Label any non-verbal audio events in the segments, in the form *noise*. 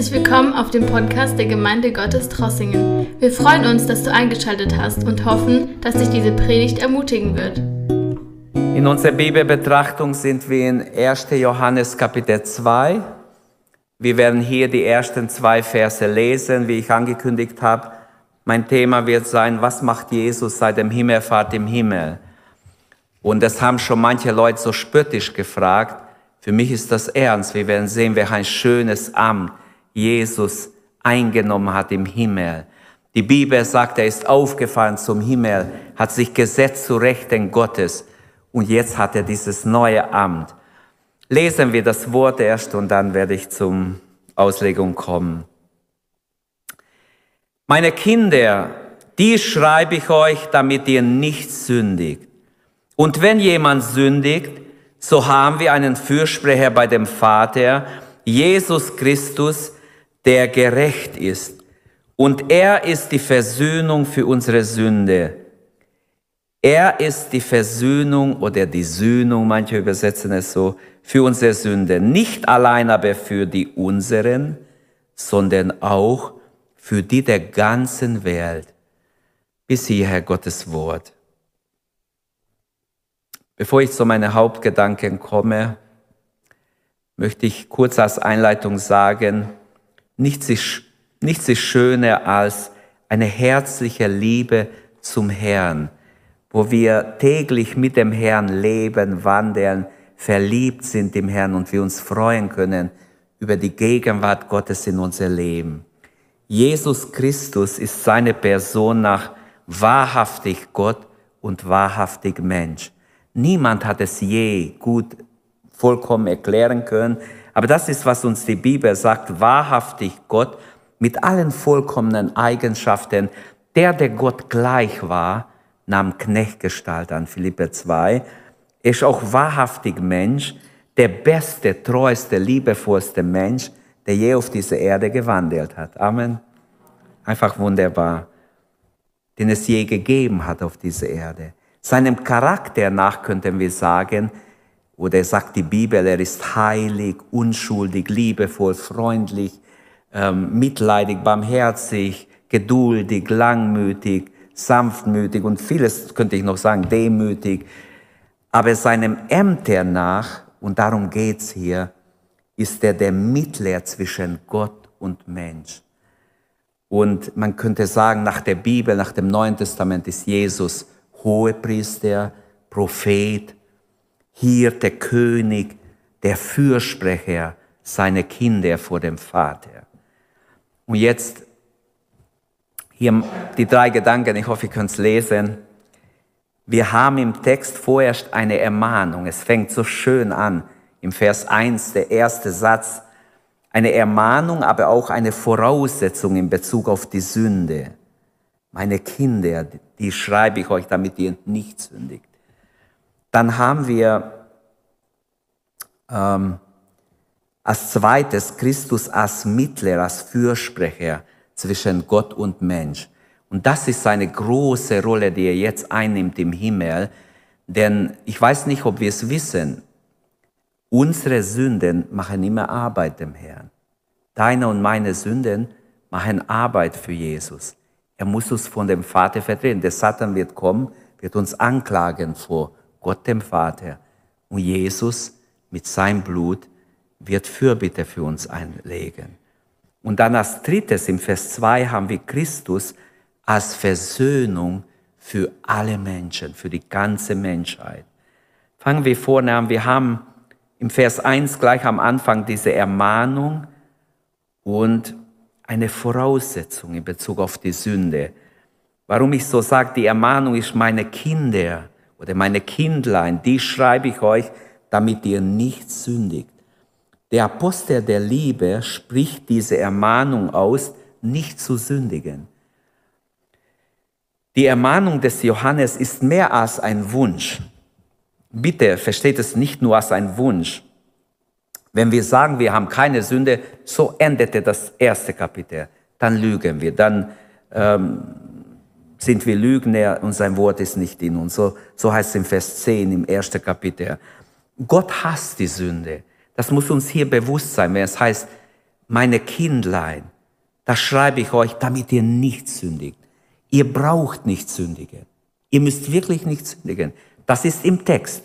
Herzlich willkommen auf dem Podcast der Gemeinde Gottes Trossingen. Wir freuen uns, dass du eingeschaltet hast und hoffen, dass dich diese Predigt ermutigen wird. In unserer Bibelbetrachtung sind wir in 1. Johannes Kapitel 2. Wir werden hier die ersten zwei Verse lesen, wie ich angekündigt habe. Mein Thema wird sein, was macht Jesus seit dem Himmelfahrt im Himmel? Und das haben schon manche Leute so spöttisch gefragt. Für mich ist das ernst. Wir werden sehen, wer ein schönes Amt Jesus eingenommen hat im Himmel. Die Bibel sagt, er ist aufgefahren zum Himmel, hat sich gesetzt zu Rechten Gottes und jetzt hat er dieses neue Amt. Lesen wir das Wort erst und dann werde ich zum Auslegung kommen. Meine Kinder, die schreibe ich euch, damit ihr nicht sündigt. Und wenn jemand sündigt, so haben wir einen Fürsprecher bei dem Vater, Jesus Christus, der gerecht ist. Und er ist die Versöhnung für unsere Sünde. Er ist die Versöhnung oder die Sühnung, manche übersetzen es so, für unsere Sünde. Nicht allein aber für die unseren, sondern auch für die der ganzen Welt. Bis hierher Gottes Wort. Bevor ich zu meinen Hauptgedanken komme, möchte ich kurz als Einleitung sagen, nichts ist, nichts ist schöner als eine herzliche Liebe zum Herrn, wo wir täglich mit dem Herrn leben, wandeln, verliebt sind im Herrn und wir uns freuen können über die Gegenwart Gottes in unser Leben. Jesus Christus ist seine Person nach wahrhaftig Gott und wahrhaftig Mensch. Niemand hat es je gut vollkommen erklären können. Aber das ist, was uns die Bibel sagt, wahrhaftig Gott mit allen vollkommenen Eigenschaften. Der, der Gott gleich war, nahm Knechtgestalt an, Philippe 2. Er ist auch wahrhaftig Mensch, der beste, treueste, liebevollste Mensch, der je auf dieser Erde gewandelt hat. Amen. Einfach wunderbar. Den es je gegeben hat auf dieser Erde. Seinem Charakter nach könnten wir sagen, oder sagt die Bibel, er ist heilig, unschuldig, liebevoll, freundlich, ähm, mitleidig, barmherzig, geduldig, langmütig, sanftmütig und vieles könnte ich noch sagen, demütig. Aber seinem Ämter nach, und darum geht's hier, ist er der Mittler zwischen Gott und Mensch. Und man könnte sagen, nach der Bibel, nach dem Neuen Testament ist Jesus Hohepriester, Prophet, hier der König, der Fürsprecher seiner Kinder vor dem Vater. Und jetzt hier die drei Gedanken, ich hoffe, ihr könnt es lesen. Wir haben im Text vorerst eine Ermahnung. Es fängt so schön an. Im Vers 1, der erste Satz. Eine Ermahnung, aber auch eine Voraussetzung in Bezug auf die Sünde. Meine Kinder, die schreibe ich euch, damit ihr nicht sündigt. Dann haben wir ähm, als zweites Christus als Mittler, als Fürsprecher zwischen Gott und Mensch. Und das ist seine große Rolle, die er jetzt einnimmt im Himmel. Denn ich weiß nicht, ob wir es wissen, unsere Sünden machen immer Arbeit dem Herrn. Deine und meine Sünden machen Arbeit für Jesus. Er muss uns von dem Vater vertreten. Der Satan wird kommen, wird uns anklagen vor Gott dem Vater. Und Jesus mit seinem Blut wird Fürbitte für uns einlegen. Und dann als drittes im Vers 2 haben wir Christus als Versöhnung für alle Menschen, für die ganze Menschheit. Fangen wir vorne an. Wir haben im Vers 1 gleich am Anfang diese Ermahnung und eine Voraussetzung in Bezug auf die Sünde. Warum ich so sage, die Ermahnung ist meine Kinder oder meine Kindlein, die schreibe ich euch, damit ihr nicht sündigt. Der Apostel der Liebe spricht diese Ermahnung aus, nicht zu sündigen. Die Ermahnung des Johannes ist mehr als ein Wunsch. Bitte versteht es nicht nur als ein Wunsch. Wenn wir sagen, wir haben keine Sünde, so endete das erste Kapitel. Dann lügen wir, dann ähm, sind wir Lügner und sein Wort ist nicht in uns. So, so heißt es im Vers 10 im ersten Kapitel. Gott hasst die Sünde. Das muss uns hier bewusst sein, wenn es heißt, meine Kindlein, das schreibe ich euch, damit ihr nicht sündigt. Ihr braucht nicht sündigen. Ihr müsst wirklich nicht sündigen. Das ist im Text.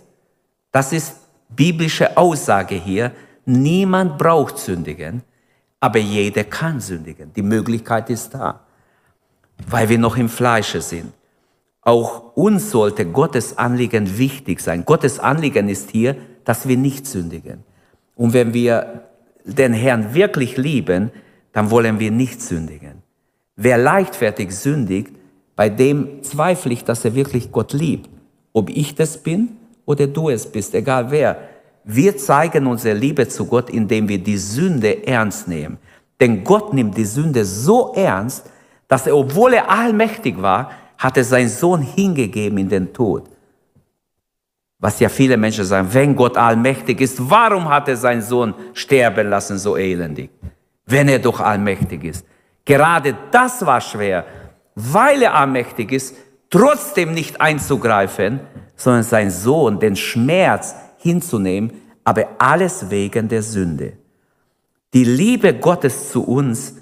Das ist biblische Aussage hier. Niemand braucht sündigen, aber jeder kann sündigen. Die Möglichkeit ist da, weil wir noch im Fleische sind. Auch uns sollte Gottes Anliegen wichtig sein. Gottes Anliegen ist hier, dass wir nicht sündigen. Und wenn wir den Herrn wirklich lieben, dann wollen wir nicht sündigen. Wer leichtfertig sündigt, bei dem zweifle ich, dass er wirklich Gott liebt. Ob ich das bin oder du es bist, egal wer. Wir zeigen unsere Liebe zu Gott, indem wir die Sünde ernst nehmen. Denn Gott nimmt die Sünde so ernst, dass er, obwohl er allmächtig war, hat er seinen Sohn hingegeben in den Tod. Was ja viele Menschen sagen, wenn Gott allmächtig ist, warum hat er seinen Sohn sterben lassen so elendig? Wenn er doch allmächtig ist. Gerade das war schwer, weil er allmächtig ist, trotzdem nicht einzugreifen, sondern sein Sohn den Schmerz hinzunehmen, aber alles wegen der Sünde. Die Liebe Gottes zu uns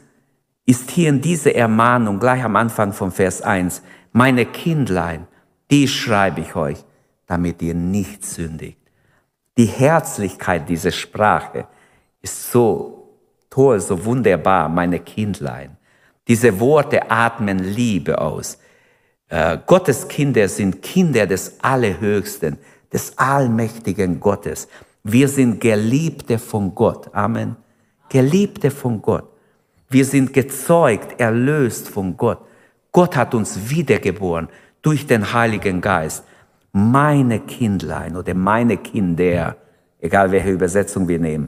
ist hier in dieser Ermahnung gleich am Anfang von Vers 1. Meine Kindlein, die schreibe ich euch, damit ihr nicht sündigt. Die Herzlichkeit dieser Sprache ist so toll, so wunderbar, meine Kindlein. Diese Worte atmen Liebe aus. Äh, Gottes Kinder sind Kinder des Allerhöchsten, des allmächtigen Gottes. Wir sind Geliebte von Gott. Amen. Geliebte von Gott. Wir sind gezeugt, erlöst von Gott. Gott hat uns wiedergeboren durch den Heiligen Geist. Meine Kindlein oder meine Kinder, egal welche Übersetzung wir nehmen,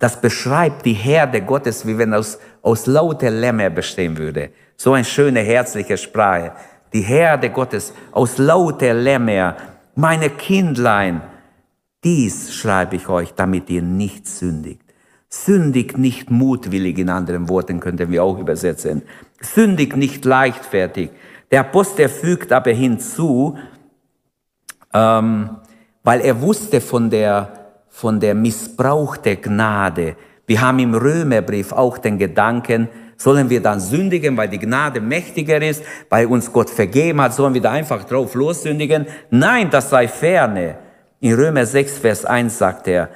das beschreibt die Herde Gottes, wie wenn aus, aus lauter Lämmer bestehen würde. So eine schöne, herzliche Sprache. Die Herde Gottes aus lauter Lämmer. Meine Kindlein, dies schreibe ich euch, damit ihr nicht sündigt. Sündigt nicht mutwillig, in anderen Worten könnten wir auch übersetzen. Sündigt nicht leichtfertig. Der Apostel fügt aber hinzu, ähm, weil er wusste von der von der Missbrauch der Gnade. Wir haben im Römerbrief auch den Gedanken, sollen wir dann sündigen, weil die Gnade mächtiger ist, weil uns Gott vergeben hat, sollen wir da einfach drauf lossündigen? Nein, das sei ferne. In Römer 6, Vers 1 sagt er,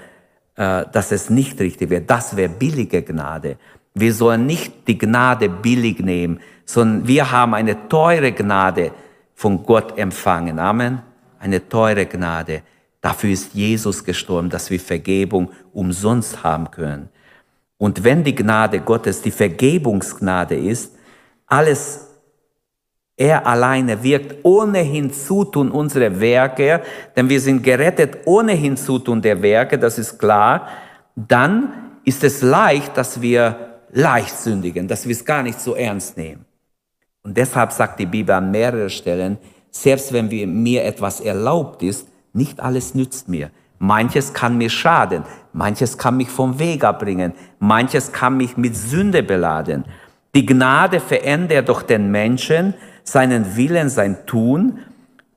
dass es nicht richtig wäre. Das wäre billige Gnade. Wir sollen nicht die Gnade billig nehmen, sondern wir haben eine teure Gnade von Gott empfangen. Amen. Eine teure Gnade. Dafür ist Jesus gestorben, dass wir Vergebung umsonst haben können. Und wenn die Gnade Gottes die Vergebungsgnade ist, alles er alleine wirkt ohne Hinzutun unserer Werke, denn wir sind gerettet ohne Hinzutun der Werke, das ist klar, dann ist es leicht, dass wir leicht sündigen, dass wir es gar nicht so ernst nehmen. Und deshalb sagt die Bibel an mehreren Stellen, selbst wenn mir etwas erlaubt ist, nicht alles nützt mir. Manches kann mir schaden, manches kann mich vom Weg abbringen, manches kann mich mit Sünde beladen. Die Gnade verändert doch den Menschen, seinen Willen, sein Tun.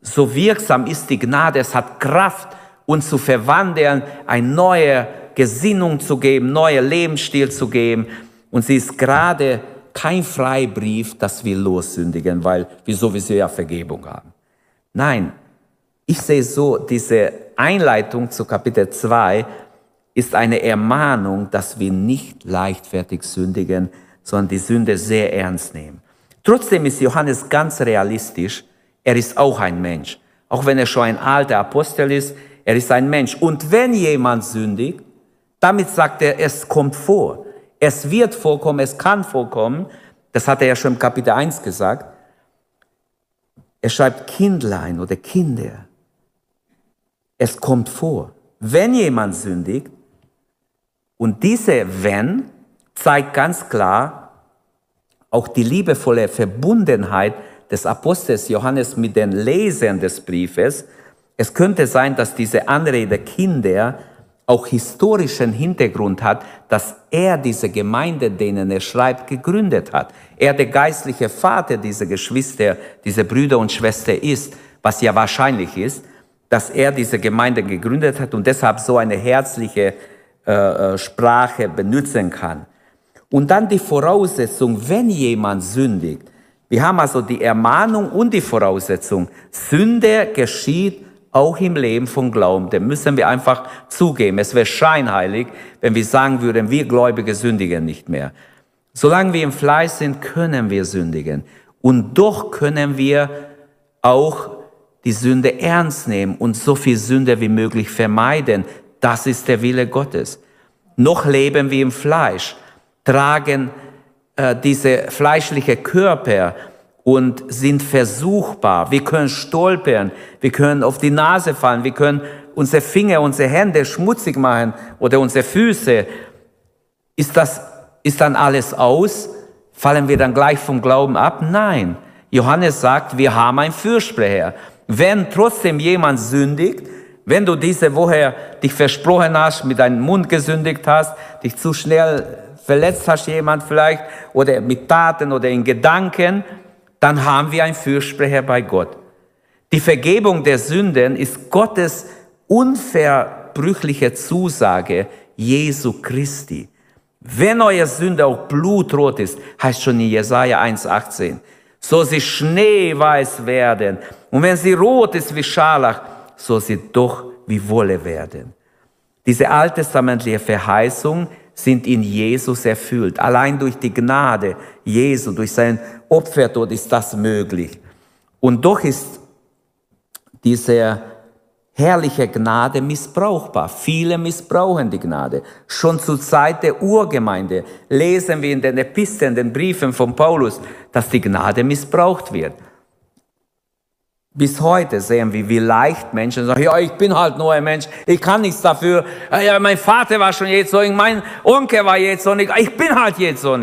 So wirksam ist die Gnade, es hat Kraft, uns zu verwandeln, eine neue Gesinnung zu geben, neue Lebensstil zu geben. Und sie ist gerade kein Freibrief, dass wir lossündigen, weil wir sowieso ja Vergebung haben. Nein, ich sehe so, diese Einleitung zu Kapitel 2 ist eine Ermahnung, dass wir nicht leichtfertig sündigen, sondern die Sünde sehr ernst nehmen. Trotzdem ist Johannes ganz realistisch. Er ist auch ein Mensch. Auch wenn er schon ein alter Apostel ist, er ist ein Mensch. Und wenn jemand sündigt, damit sagt er, es kommt vor. Es wird vorkommen, es kann vorkommen. Das hat er ja schon im Kapitel 1 gesagt. Er schreibt Kindlein oder Kinder. Es kommt vor, wenn jemand sündigt, und diese wenn zeigt ganz klar auch die liebevolle Verbundenheit des Apostels Johannes mit den Lesern des Briefes. Es könnte sein, dass diese Anrede Kinder auch historischen Hintergrund hat, dass er diese Gemeinde, denen er schreibt, gegründet hat. Er der geistliche Vater dieser Geschwister, dieser Brüder und Schwestern ist, was ja wahrscheinlich ist dass er diese Gemeinde gegründet hat und deshalb so eine herzliche äh, äh, Sprache benutzen kann. Und dann die Voraussetzung, wenn jemand sündigt. Wir haben also die Ermahnung und die Voraussetzung. Sünde geschieht auch im Leben von Glauben. Dem müssen wir einfach zugeben. Es wäre scheinheilig, wenn wir sagen würden, wir Gläubige sündigen nicht mehr. Solange wir im Fleisch sind, können wir sündigen. Und doch können wir auch die Sünde ernst nehmen und so viel Sünde wie möglich vermeiden. Das ist der Wille Gottes. Noch leben wir im Fleisch, tragen äh, diese fleischliche Körper und sind versuchbar. Wir können stolpern, wir können auf die Nase fallen, wir können unsere Finger, unsere Hände schmutzig machen oder unsere Füße. Ist das, ist dann alles aus? Fallen wir dann gleich vom Glauben ab? Nein. Johannes sagt, wir haben einen Fürsprecher. Wenn trotzdem jemand sündigt, wenn du diese Woche dich versprochen hast, mit deinem Mund gesündigt hast, dich zu schnell verletzt hast jemand vielleicht oder mit Taten oder in Gedanken, dann haben wir einen Fürsprecher bei Gott. Die Vergebung der Sünden ist Gottes unverbrüchliche Zusage Jesu Christi. Wenn euer Sünde auch blutrot ist, heißt schon in Jesaja 1,18, so sie schneeweiß werden. Und wenn sie rot ist wie Scharlach, so sie doch wie Wolle werden. Diese alttestamentliche Verheißung sind in Jesus erfüllt. Allein durch die Gnade Jesu, durch sein Opfertod ist das möglich. Und doch ist diese herrliche Gnade missbrauchbar. Viele missbrauchen die Gnade. Schon zur Zeit der Urgemeinde lesen wir in den Episteln, den Briefen von Paulus, dass die Gnade missbraucht wird. Bis heute sehen wir, wie leicht Menschen sagen, ja, ich bin halt nur ein Mensch, ich kann nichts dafür. Ja, mein Vater war schon jetzt so, mein Onkel war jetzt so ich bin halt jetzt so.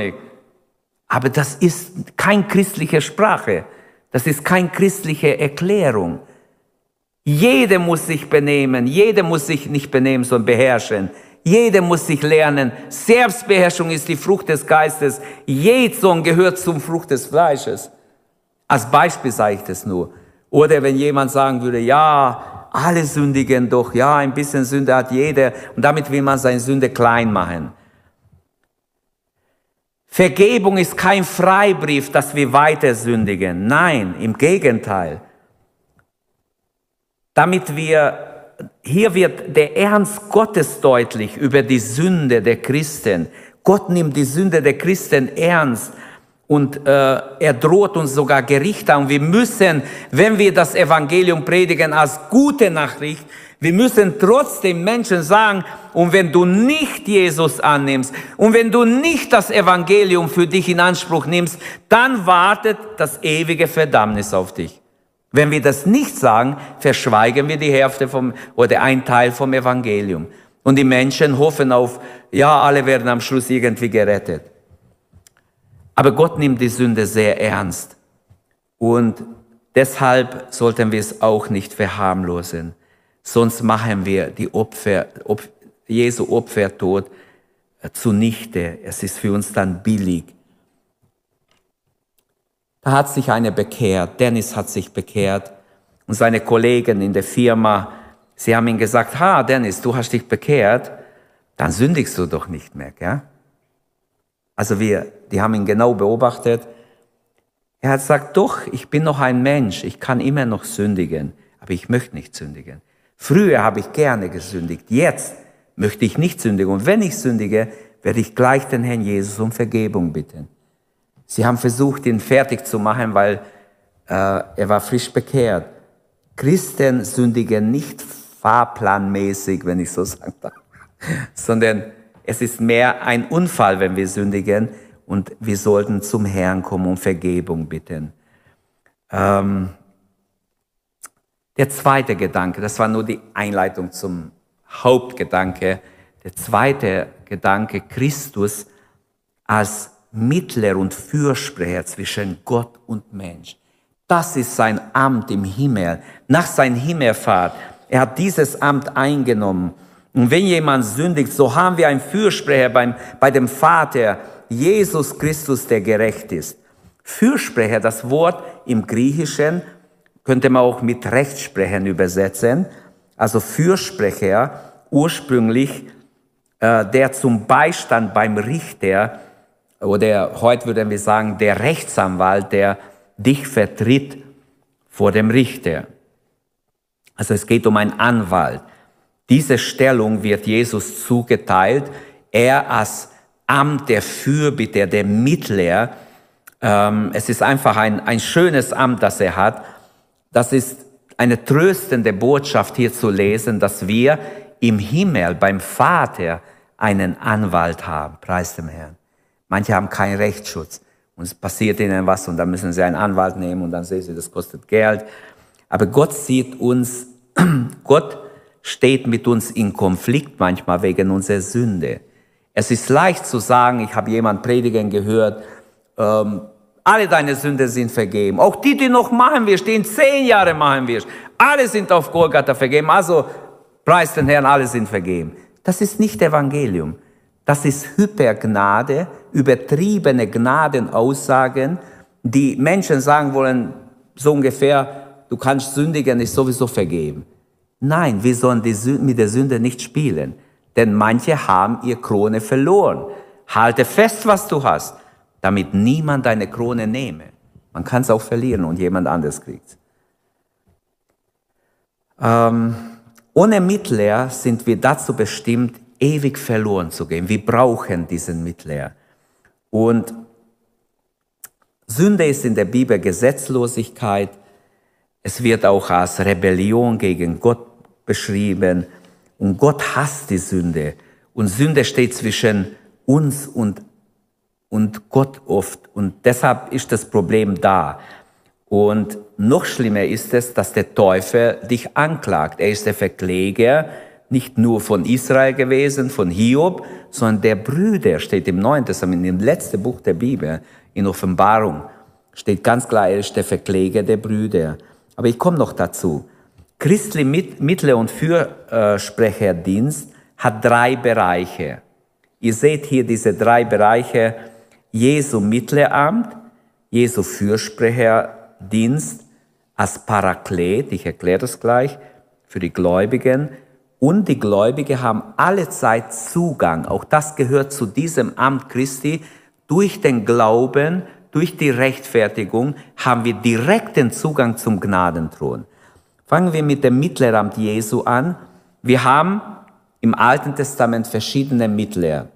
Aber das ist kein christliche Sprache. Das ist keine christliche Erklärung. Jeder muss sich benehmen, jeder muss sich nicht benehmen, sondern beherrschen. Jeder muss sich lernen. Selbstbeherrschung ist die Frucht des Geistes. Jeder gehört zum Frucht des Fleisches. Als Beispiel sage ich das nur. Oder wenn jemand sagen würde, ja, alle sündigen doch, ja, ein bisschen Sünde hat jeder und damit will man seine Sünde klein machen. Vergebung ist kein Freibrief, dass wir weiter sündigen. Nein, im Gegenteil. Damit wir, hier wird der Ernst Gottes deutlich über die Sünde der Christen. Gott nimmt die Sünde der Christen ernst und äh, er droht uns sogar Gericht an. Wir müssen, wenn wir das Evangelium predigen als gute Nachricht, wir müssen trotzdem Menschen sagen, und wenn du nicht Jesus annimmst und wenn du nicht das Evangelium für dich in Anspruch nimmst, dann wartet das ewige Verdammnis auf dich. Wenn wir das nicht sagen, verschweigen wir die Hälfte vom, oder ein Teil vom Evangelium. Und die Menschen hoffen auf, ja, alle werden am Schluss irgendwie gerettet. Aber Gott nimmt die Sünde sehr ernst. Und deshalb sollten wir es auch nicht verharmlosen. Sonst machen wir die Opfer, Op, Jesu Opfertod zunichte. Es ist für uns dann billig. Da hat sich einer bekehrt. Dennis hat sich bekehrt. Und seine Kollegen in der Firma, sie haben ihm gesagt, ha, Dennis, du hast dich bekehrt, dann sündigst du doch nicht mehr, gell? Also wir, die haben ihn genau beobachtet. Er hat gesagt, doch, ich bin noch ein Mensch, ich kann immer noch sündigen, aber ich möchte nicht sündigen. Früher habe ich gerne gesündigt, jetzt möchte ich nicht sündigen. Und wenn ich sündige, werde ich gleich den Herrn Jesus um Vergebung bitten. Sie haben versucht, ihn fertig zu machen, weil äh, er war frisch bekehrt. Christen sündigen nicht fahrplanmäßig, wenn ich so *laughs* sagen darf, sondern es ist mehr ein Unfall, wenn wir sündigen und wir sollten zum Herrn kommen und Vergebung bitten. Ähm, der zweite Gedanke, das war nur die Einleitung zum Hauptgedanke. Der zweite Gedanke, Christus als Mittler und Fürsprecher zwischen Gott und Mensch. Das ist sein Amt im Himmel. Nach seiner Himmelfahrt. Er hat dieses Amt eingenommen. Und wenn jemand sündigt, so haben wir einen Fürsprecher beim, bei dem Vater, Jesus Christus, der gerecht ist. Fürsprecher, das Wort im Griechischen könnte man auch mit Rechtsprechern übersetzen. Also Fürsprecher, ursprünglich, äh, der zum Beistand beim Richter oder heute würden wir sagen, der Rechtsanwalt, der dich vertritt vor dem Richter. Also es geht um einen Anwalt. Diese Stellung wird Jesus zugeteilt. Er als Amt der Fürbitter, der Mittler. Ähm, es ist einfach ein, ein schönes Amt, das er hat. Das ist eine tröstende Botschaft hier zu lesen, dass wir im Himmel beim Vater einen Anwalt haben. Preis dem Herrn. Manche haben keinen Rechtsschutz und es passiert ihnen was und dann müssen sie einen Anwalt nehmen und dann sehen sie, das kostet Geld. Aber Gott sieht uns, *clears throat* Gott steht mit uns in Konflikt manchmal wegen unserer Sünde. Es ist leicht zu sagen, ich habe jemand predigen gehört, ähm, alle deine Sünden sind vergeben. Auch die, die noch machen wirst, die in zehn Jahre machen wirst, alle sind auf Golgatha vergeben. Also preis den Herrn, alle sind vergeben. Das ist nicht Evangelium. Das ist Hypergnade, übertriebene Gnadenaussagen, die Menschen sagen wollen, so ungefähr, du kannst sündigen, ist sowieso vergeben. Nein, wir sollen mit der Sünde nicht spielen, denn manche haben ihr Krone verloren. Halte fest, was du hast, damit niemand deine Krone nehme. Man kann es auch verlieren und jemand anderes kriegt. Ähm, ohne Mittler sind wir dazu bestimmt, ewig verloren zu gehen. Wir brauchen diesen Mittler. Und Sünde ist in der Bibel Gesetzlosigkeit. Es wird auch als Rebellion gegen Gott beschrieben. Und Gott hasst die Sünde. Und Sünde steht zwischen uns und, und Gott oft. Und deshalb ist das Problem da. Und noch schlimmer ist es, dass der Teufel dich anklagt. Er ist der Verkläger, nicht nur von Israel gewesen, von Hiob, sondern der Brüder steht im Neuen Testament, im letzten Buch der Bibel, in Offenbarung, steht ganz klar, er ist der Verkläger der Brüder. Aber ich komme noch dazu. Christli Mittler- und Fürsprecherdienst hat drei Bereiche. Ihr seht hier diese drei Bereiche. Jesu Mittleramt, Jesu Fürsprecherdienst als Paraklet, ich erkläre das gleich, für die Gläubigen. Und die Gläubigen haben alle Zeit Zugang, auch das gehört zu diesem Amt Christi, durch den Glauben, durch die Rechtfertigung haben wir direkten Zugang zum Gnadenthron. Fangen wir mit dem Mittleramt Jesu an. Wir haben im Alten Testament verschiedene Mittler.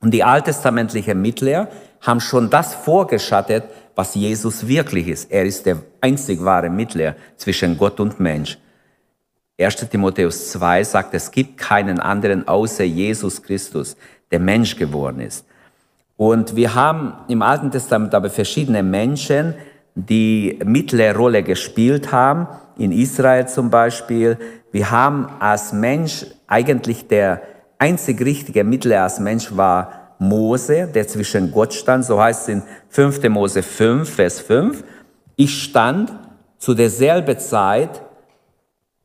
Und die alttestamentlichen Mittler haben schon das vorgeschattet, was Jesus wirklich ist. Er ist der einzig wahre Mittler zwischen Gott und Mensch. 1. Timotheus 2 sagt, es gibt keinen anderen außer Jesus Christus, der Mensch geworden ist. Und wir haben im Alten Testament aber verschiedene Menschen, die mittlere Rolle gespielt haben, in Israel zum Beispiel. Wir haben als Mensch eigentlich der einzig richtige Mittler als Mensch war Mose, der zwischen Gott stand, so heißt es in 5. Mose 5, Vers 5. Ich stand zu derselben Zeit,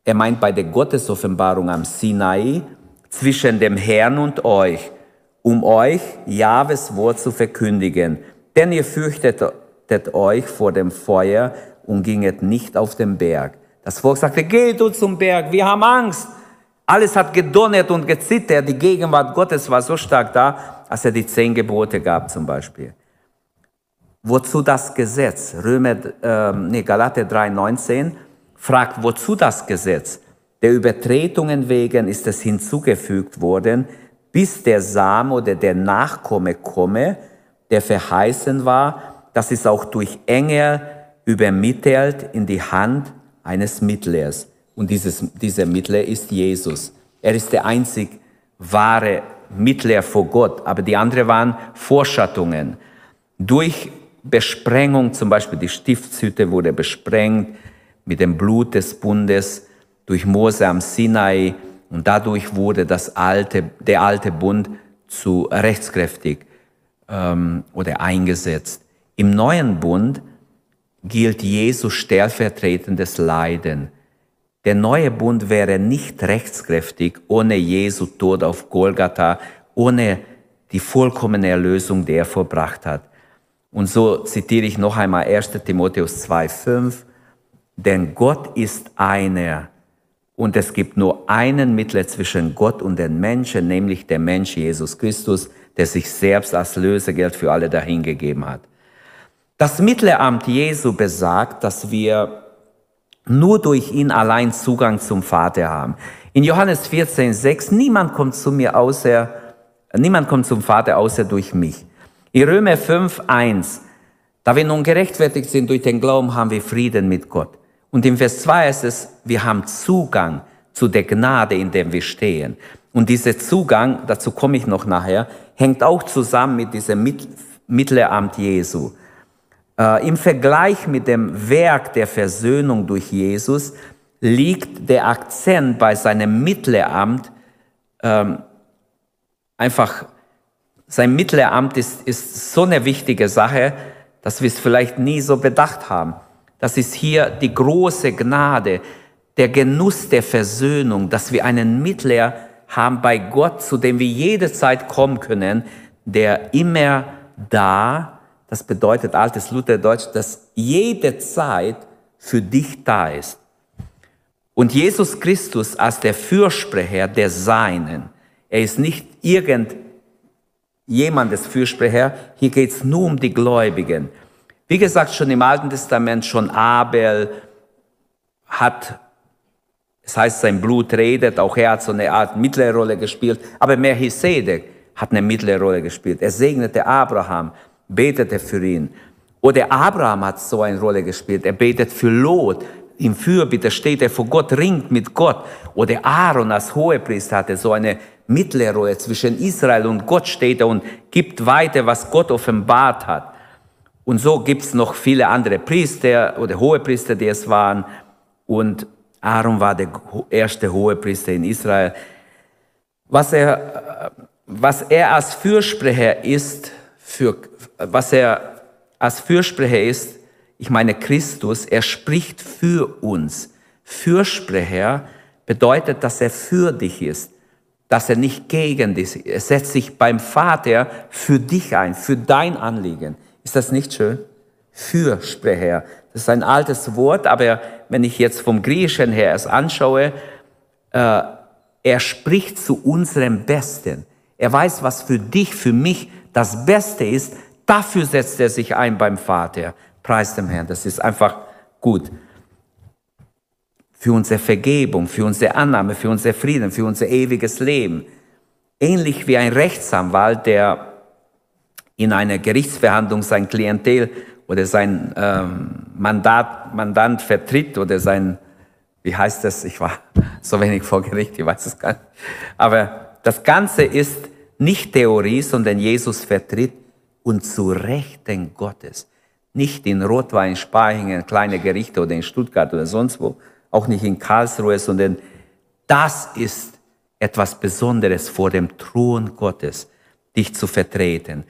er meint bei der Gottesoffenbarung am Sinai, zwischen dem Herrn und euch, um euch Jahwes Wort zu verkündigen. Denn ihr fürchtet euch vor dem Feuer und ginget nicht auf den Berg. Das Volk sagte, geht du zum Berg, wir haben Angst. Alles hat gedonnert und gezittert. Die Gegenwart Gottes war so stark da, als er die zehn Gebote gab zum Beispiel. Wozu das Gesetz? Römer, äh, nee, Galater 3,19 fragt, wozu das Gesetz? Der Übertretungen wegen ist es hinzugefügt worden, bis der Same oder der Nachkomme komme, der verheißen war, das ist auch durch Engel übermittelt in die Hand eines Mittlers. Und dieses, dieser Mittler ist Jesus. Er ist der einzig wahre Mittler vor Gott. Aber die anderen waren Vorschattungen. Durch Besprengung, zum Beispiel die Stiftshütte wurde besprengt mit dem Blut des Bundes durch Mose am Sinai. Und dadurch wurde das alte, der alte Bund zu rechtskräftig ähm, oder eingesetzt. Im neuen Bund gilt Jesus stellvertretendes Leiden. Der neue Bund wäre nicht rechtskräftig ohne Jesu Tod auf Golgatha, ohne die vollkommene Erlösung, die er vollbracht hat. Und so zitiere ich noch einmal 1 Timotheus 2,5. Denn Gott ist einer und es gibt nur einen Mittler zwischen Gott und den Menschen, nämlich der Mensch Jesus Christus, der sich selbst als Lösegeld für alle dahingegeben hat. Das Mittleramt Jesu besagt, dass wir nur durch ihn allein Zugang zum Vater haben. In Johannes 14, 6, niemand kommt zu mir außer, niemand kommt zum Vater außer durch mich. In Römer 5, 1, da wir nun gerechtfertigt sind durch den Glauben, haben wir Frieden mit Gott. Und im Vers 2 ist es, wir haben Zugang zu der Gnade, in der wir stehen. Und dieser Zugang, dazu komme ich noch nachher, hängt auch zusammen mit diesem Mittleramt Jesu. Äh, Im Vergleich mit dem Werk der Versöhnung durch Jesus liegt der Akzent bei seinem Mittleramt ähm, einfach, sein Mittleramt ist, ist so eine wichtige Sache, dass wir es vielleicht nie so bedacht haben. Das ist hier die große Gnade, der Genuss der Versöhnung, dass wir einen Mittler haben bei Gott, zu dem wir jede Zeit kommen können, der immer da das bedeutet altes Lutherdeutsch, dass jede Zeit für dich da ist. Und Jesus Christus als der Fürsprecher der Seinen, er ist nicht irgendjemandes Fürsprecher, hier geht es nur um die Gläubigen. Wie gesagt, schon im Alten Testament, schon Abel hat, es heißt, sein Blut redet, auch er hat so eine Art mittlere Rolle gespielt, aber Melchisedek hat eine mittlere Rolle gespielt. Er segnete Abraham betete für ihn. Oder Abraham hat so eine Rolle gespielt. Er betet für Lot. Im Fürbitte steht er vor Gott, ringt mit Gott. Oder Aaron als Hohepriester hatte so eine mittlere Rolle zwischen Israel und Gott steht er und gibt weiter, was Gott offenbart hat. Und so gibt's noch viele andere Priester oder Hohepriester, die es waren. Und Aaron war der erste Hohepriester in Israel. Was er, was er als Fürsprecher ist für was er als Fürsprecher ist, ich meine Christus, er spricht für uns. Fürsprecher bedeutet, dass er für dich ist, dass er nicht gegen dich ist. Er setzt sich beim Vater für dich ein, für dein Anliegen. Ist das nicht schön? Fürsprecher. Das ist ein altes Wort, aber wenn ich jetzt vom Griechischen her es anschaue, äh, er spricht zu unserem Besten. Er weiß, was für dich, für mich das Beste ist, Dafür setzt er sich ein beim Vater. Preis dem Herrn. Das ist einfach gut. Für unsere Vergebung, für unsere Annahme, für unser Frieden, für unser ewiges Leben. Ähnlich wie ein Rechtsanwalt, der in einer Gerichtsverhandlung sein Klientel oder sein ähm, Mandat, Mandant vertritt oder sein, wie heißt das? Ich war *laughs* so wenig vor Gericht, ich weiß es gar nicht. Aber das Ganze ist nicht Theorie, sondern Jesus vertritt und zu Rechten Gottes. Nicht in Rotwein, Spahingen, kleine Gerichte oder in Stuttgart oder sonst wo, auch nicht in Karlsruhe, sondern das ist etwas Besonderes vor dem Thron Gottes, dich zu vertreten.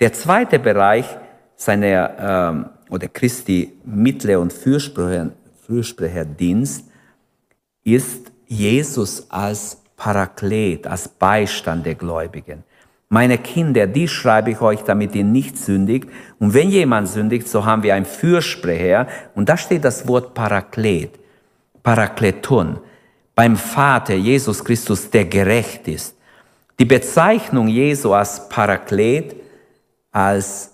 Der zweite Bereich seiner ähm, oder Christi Mittler- und Fürsprecher, Fürsprecherdienst ist Jesus als Paraklet, als Beistand der Gläubigen. Meine Kinder, die schreibe ich euch, damit ihr nicht sündigt. Und wenn jemand sündigt, so haben wir einen Fürsprecher. Und da steht das Wort Paraklet, Parakleton. Beim Vater Jesus Christus, der gerecht ist. Die Bezeichnung Jesu als Paraklet, als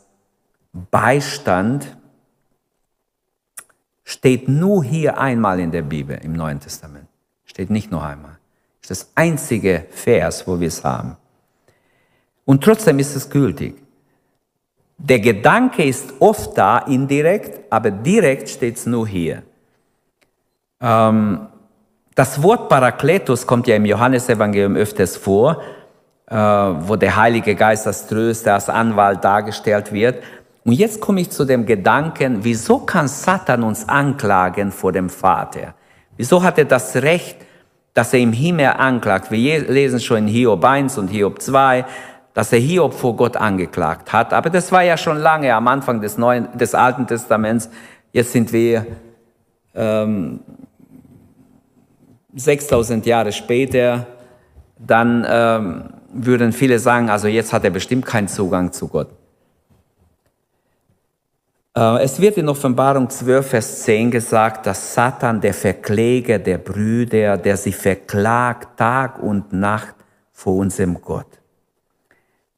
Beistand, steht nur hier einmal in der Bibel, im Neuen Testament. Steht nicht nur einmal. Das ist das einzige Vers, wo wir es haben. Und trotzdem ist es gültig. Der Gedanke ist oft da, indirekt, aber direkt steht es nur hier. Ähm, das Wort Parakletos kommt ja im Johannesevangelium öfters vor, äh, wo der Heilige Geist als Tröster, als Anwalt dargestellt wird. Und jetzt komme ich zu dem Gedanken, wieso kann Satan uns anklagen vor dem Vater? Wieso hat er das Recht, dass er im Himmel anklagt? Wir lesen schon in Hiob 1 und Hiob 2, dass er Hiob vor Gott angeklagt hat. Aber das war ja schon lange am Anfang des, Neuen, des Alten Testaments. Jetzt sind wir ähm, 6000 Jahre später. Dann ähm, würden viele sagen, also jetzt hat er bestimmt keinen Zugang zu Gott. Äh, es wird in Offenbarung 12, Vers 10 gesagt, dass Satan der Verkläger der Brüder, der sie verklagt Tag und Nacht vor unserem Gott.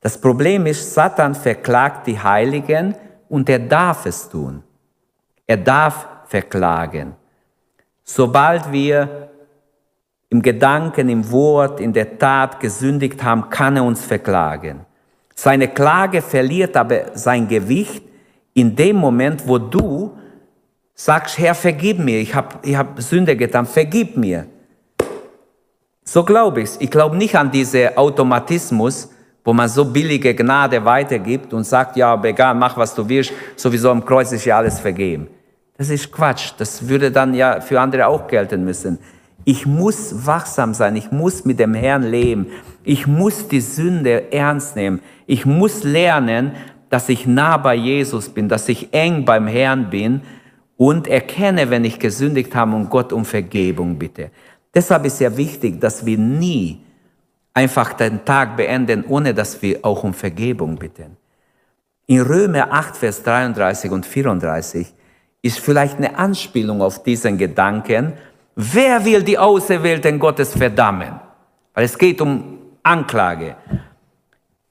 Das Problem ist, Satan verklagt die Heiligen und er darf es tun. Er darf verklagen. Sobald wir im Gedanken, im Wort, in der Tat gesündigt haben, kann er uns verklagen. Seine Klage verliert aber sein Gewicht in dem Moment, wo du sagst, Herr, vergib mir, ich habe ich hab Sünde getan, vergib mir. So glaube ich Ich glaube nicht an diesen Automatismus, wo man so billige Gnade weitergibt und sagt, ja, aber egal, mach was du willst, sowieso am Kreuz ist ja alles vergeben. Das ist Quatsch. Das würde dann ja für andere auch gelten müssen. Ich muss wachsam sein. Ich muss mit dem Herrn leben. Ich muss die Sünde ernst nehmen. Ich muss lernen, dass ich nah bei Jesus bin, dass ich eng beim Herrn bin und erkenne, wenn ich gesündigt habe und Gott um Vergebung bitte. Deshalb ist ja wichtig, dass wir nie einfach den Tag beenden, ohne dass wir auch um Vergebung bitten. In Römer 8, Vers 33 und 34 ist vielleicht eine Anspielung auf diesen Gedanken, wer will die Auserwählten Gottes verdammen? Weil es geht um Anklage.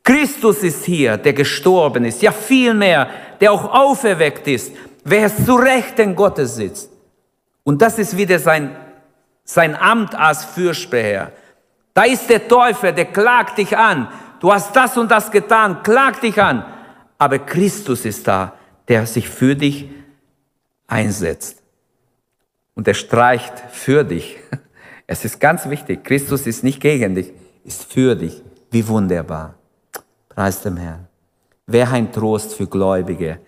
Christus ist hier, der gestorben ist, ja vielmehr, der auch auferweckt ist, wer zu Rechten Gottes sitzt. Und das ist wieder sein, sein Amt als Fürsprecher. Da ist der Teufel, der klagt dich an. Du hast das und das getan, klagt dich an. Aber Christus ist da, der sich für dich einsetzt. Und er streicht für dich. *laughs* Es ist ganz wichtig. Christus ist nicht gegen dich, ist für dich. Wie wunderbar. Preis dem Herrn. Wer ein Trost für Gläubige.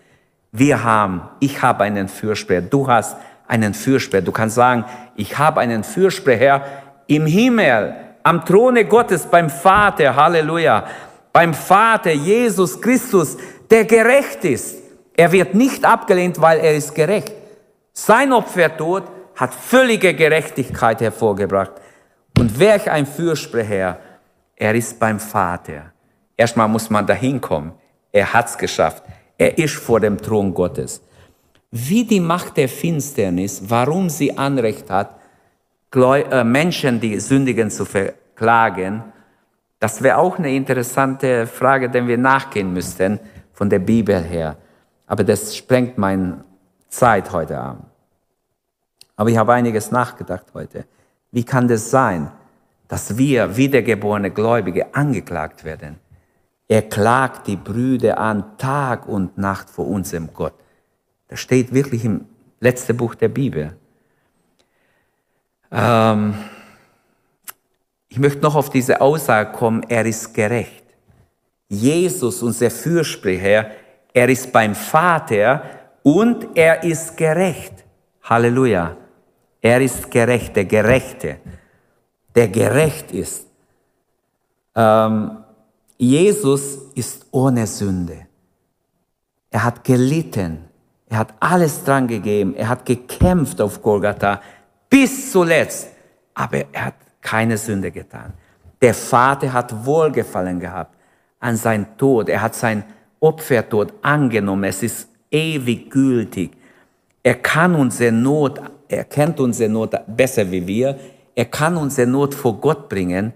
Wir haben, ich habe einen Fürsprecher. Du hast einen Fürsprecher. Du kannst sagen, ich habe einen Fürsprecher im Himmel am Throne Gottes beim Vater, Halleluja, beim Vater Jesus Christus, der gerecht ist. Er wird nicht abgelehnt, weil er ist gerecht. Sein Opfertod hat völlige Gerechtigkeit hervorgebracht. Und welch ein Fürsprecher, er ist beim Vater. Erstmal muss man dahin kommen. Er hat's geschafft. Er ist vor dem Thron Gottes. Wie die Macht der Finsternis, warum sie Anrecht hat, Menschen, die sündigen, zu verklagen, das wäre auch eine interessante Frage, der wir nachgehen müssten von der Bibel her. Aber das sprengt meine Zeit heute Abend. Aber ich habe einiges nachgedacht heute. Wie kann das sein, dass wir wiedergeborene Gläubige angeklagt werden? Er klagt die Brüder an Tag und Nacht vor unserem Gott. Das steht wirklich im letzten Buch der Bibel. Ähm, ich möchte noch auf diese Aussage kommen, er ist gerecht. Jesus, unser Fürsprecher, er ist beim Vater und er ist gerecht. Halleluja. Er ist gerecht, der Gerechte, der gerecht ist. Ähm, Jesus ist ohne Sünde. Er hat gelitten. Er hat alles dran gegeben. Er hat gekämpft auf Golgatha bis zuletzt. Aber er hat keine Sünde getan. Der Vater hat Wohlgefallen gehabt an sein Tod. Er hat sein Opfertod angenommen. Es ist ewig gültig. Er kann unsere Not, er kennt unsere Not besser wie wir. Er kann unsere Not vor Gott bringen.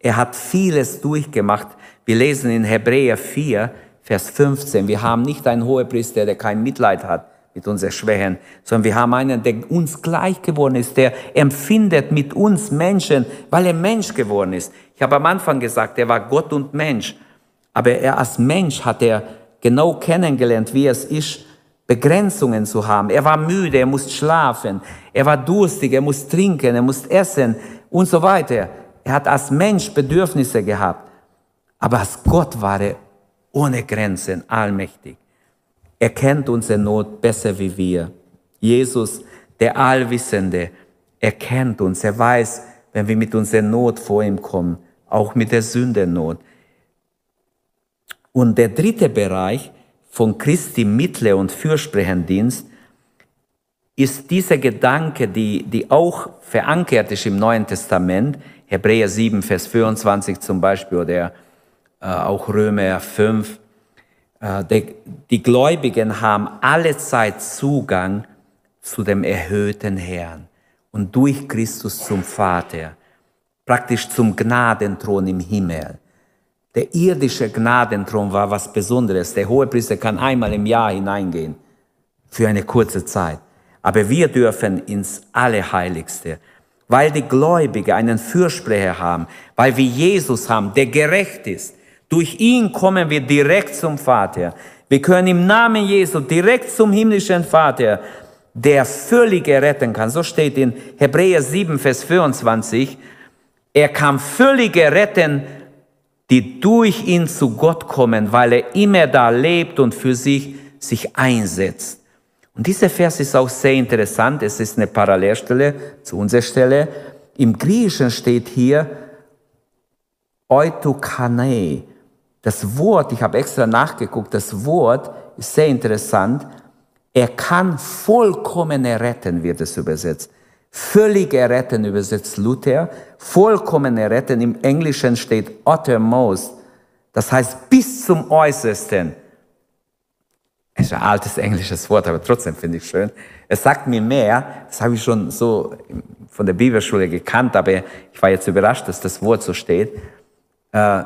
Er hat vieles durchgemacht. Wir lesen in Hebräer 4, Vers 15. Wir haben nicht einen Hohepriester, der kein Mitleid hat mit unseren Schwächen, sondern wir haben einen, der uns gleich geworden ist, der empfindet mit uns Menschen, weil er Mensch geworden ist. Ich habe am Anfang gesagt, er war Gott und Mensch, aber er als Mensch hat er genau kennengelernt, wie es ist, Begrenzungen zu haben. Er war müde, er musste schlafen, er war durstig, er musste trinken, er musste essen und so weiter. Er hat als Mensch Bedürfnisse gehabt, aber als Gott war er ohne Grenzen, allmächtig. Er kennt unsere Not besser wie wir. Jesus, der Allwissende, er kennt uns. Er weiß, wenn wir mit unserer Not vor ihm kommen, auch mit der Sündennot. Und der dritte Bereich von Christi Mittle- und Fürsprechendienst ist dieser Gedanke, die, die auch verankert ist im Neuen Testament, Hebräer 7, Vers 24 zum Beispiel oder äh, auch Römer 5, äh, die Gläubigen haben alle Zeit Zugang zu dem erhöhten Herrn und durch Christus zum Vater, praktisch zum Gnadenthron im Himmel. Der irdische Gnadenthron war was Besonderes. Der Hohepriester kann einmal im Jahr hineingehen. Für eine kurze Zeit. Aber wir dürfen ins Allerheiligste. Weil die Gläubigen einen Fürsprecher haben. Weil wir Jesus haben, der gerecht ist. Durch ihn kommen wir direkt zum Vater. Wir können im Namen Jesu direkt zum himmlischen Vater, der völlig retten kann. So steht in Hebräer 7, Vers 24. Er kann völlig retten, die durch ihn zu Gott kommen, weil er immer da lebt und für sich sich einsetzt. Und dieser Vers ist auch sehr interessant. Es ist eine Parallelstelle zu unserer Stelle. Im Griechischen steht hier Eutukane. Das Wort, ich habe extra nachgeguckt, das Wort ist sehr interessant. Er kann vollkommen erretten, wird es übersetzt. Völlig erretten übersetzt Luther. Vollkommen erretten im Englischen steht uttermost. Das heißt bis zum Äußersten. Es ist ein altes englisches Wort, aber trotzdem finde ich schön. Es sagt mir mehr, das habe ich schon so von der Bibelschule gekannt, aber ich war jetzt überrascht, dass das Wort so steht. Äh,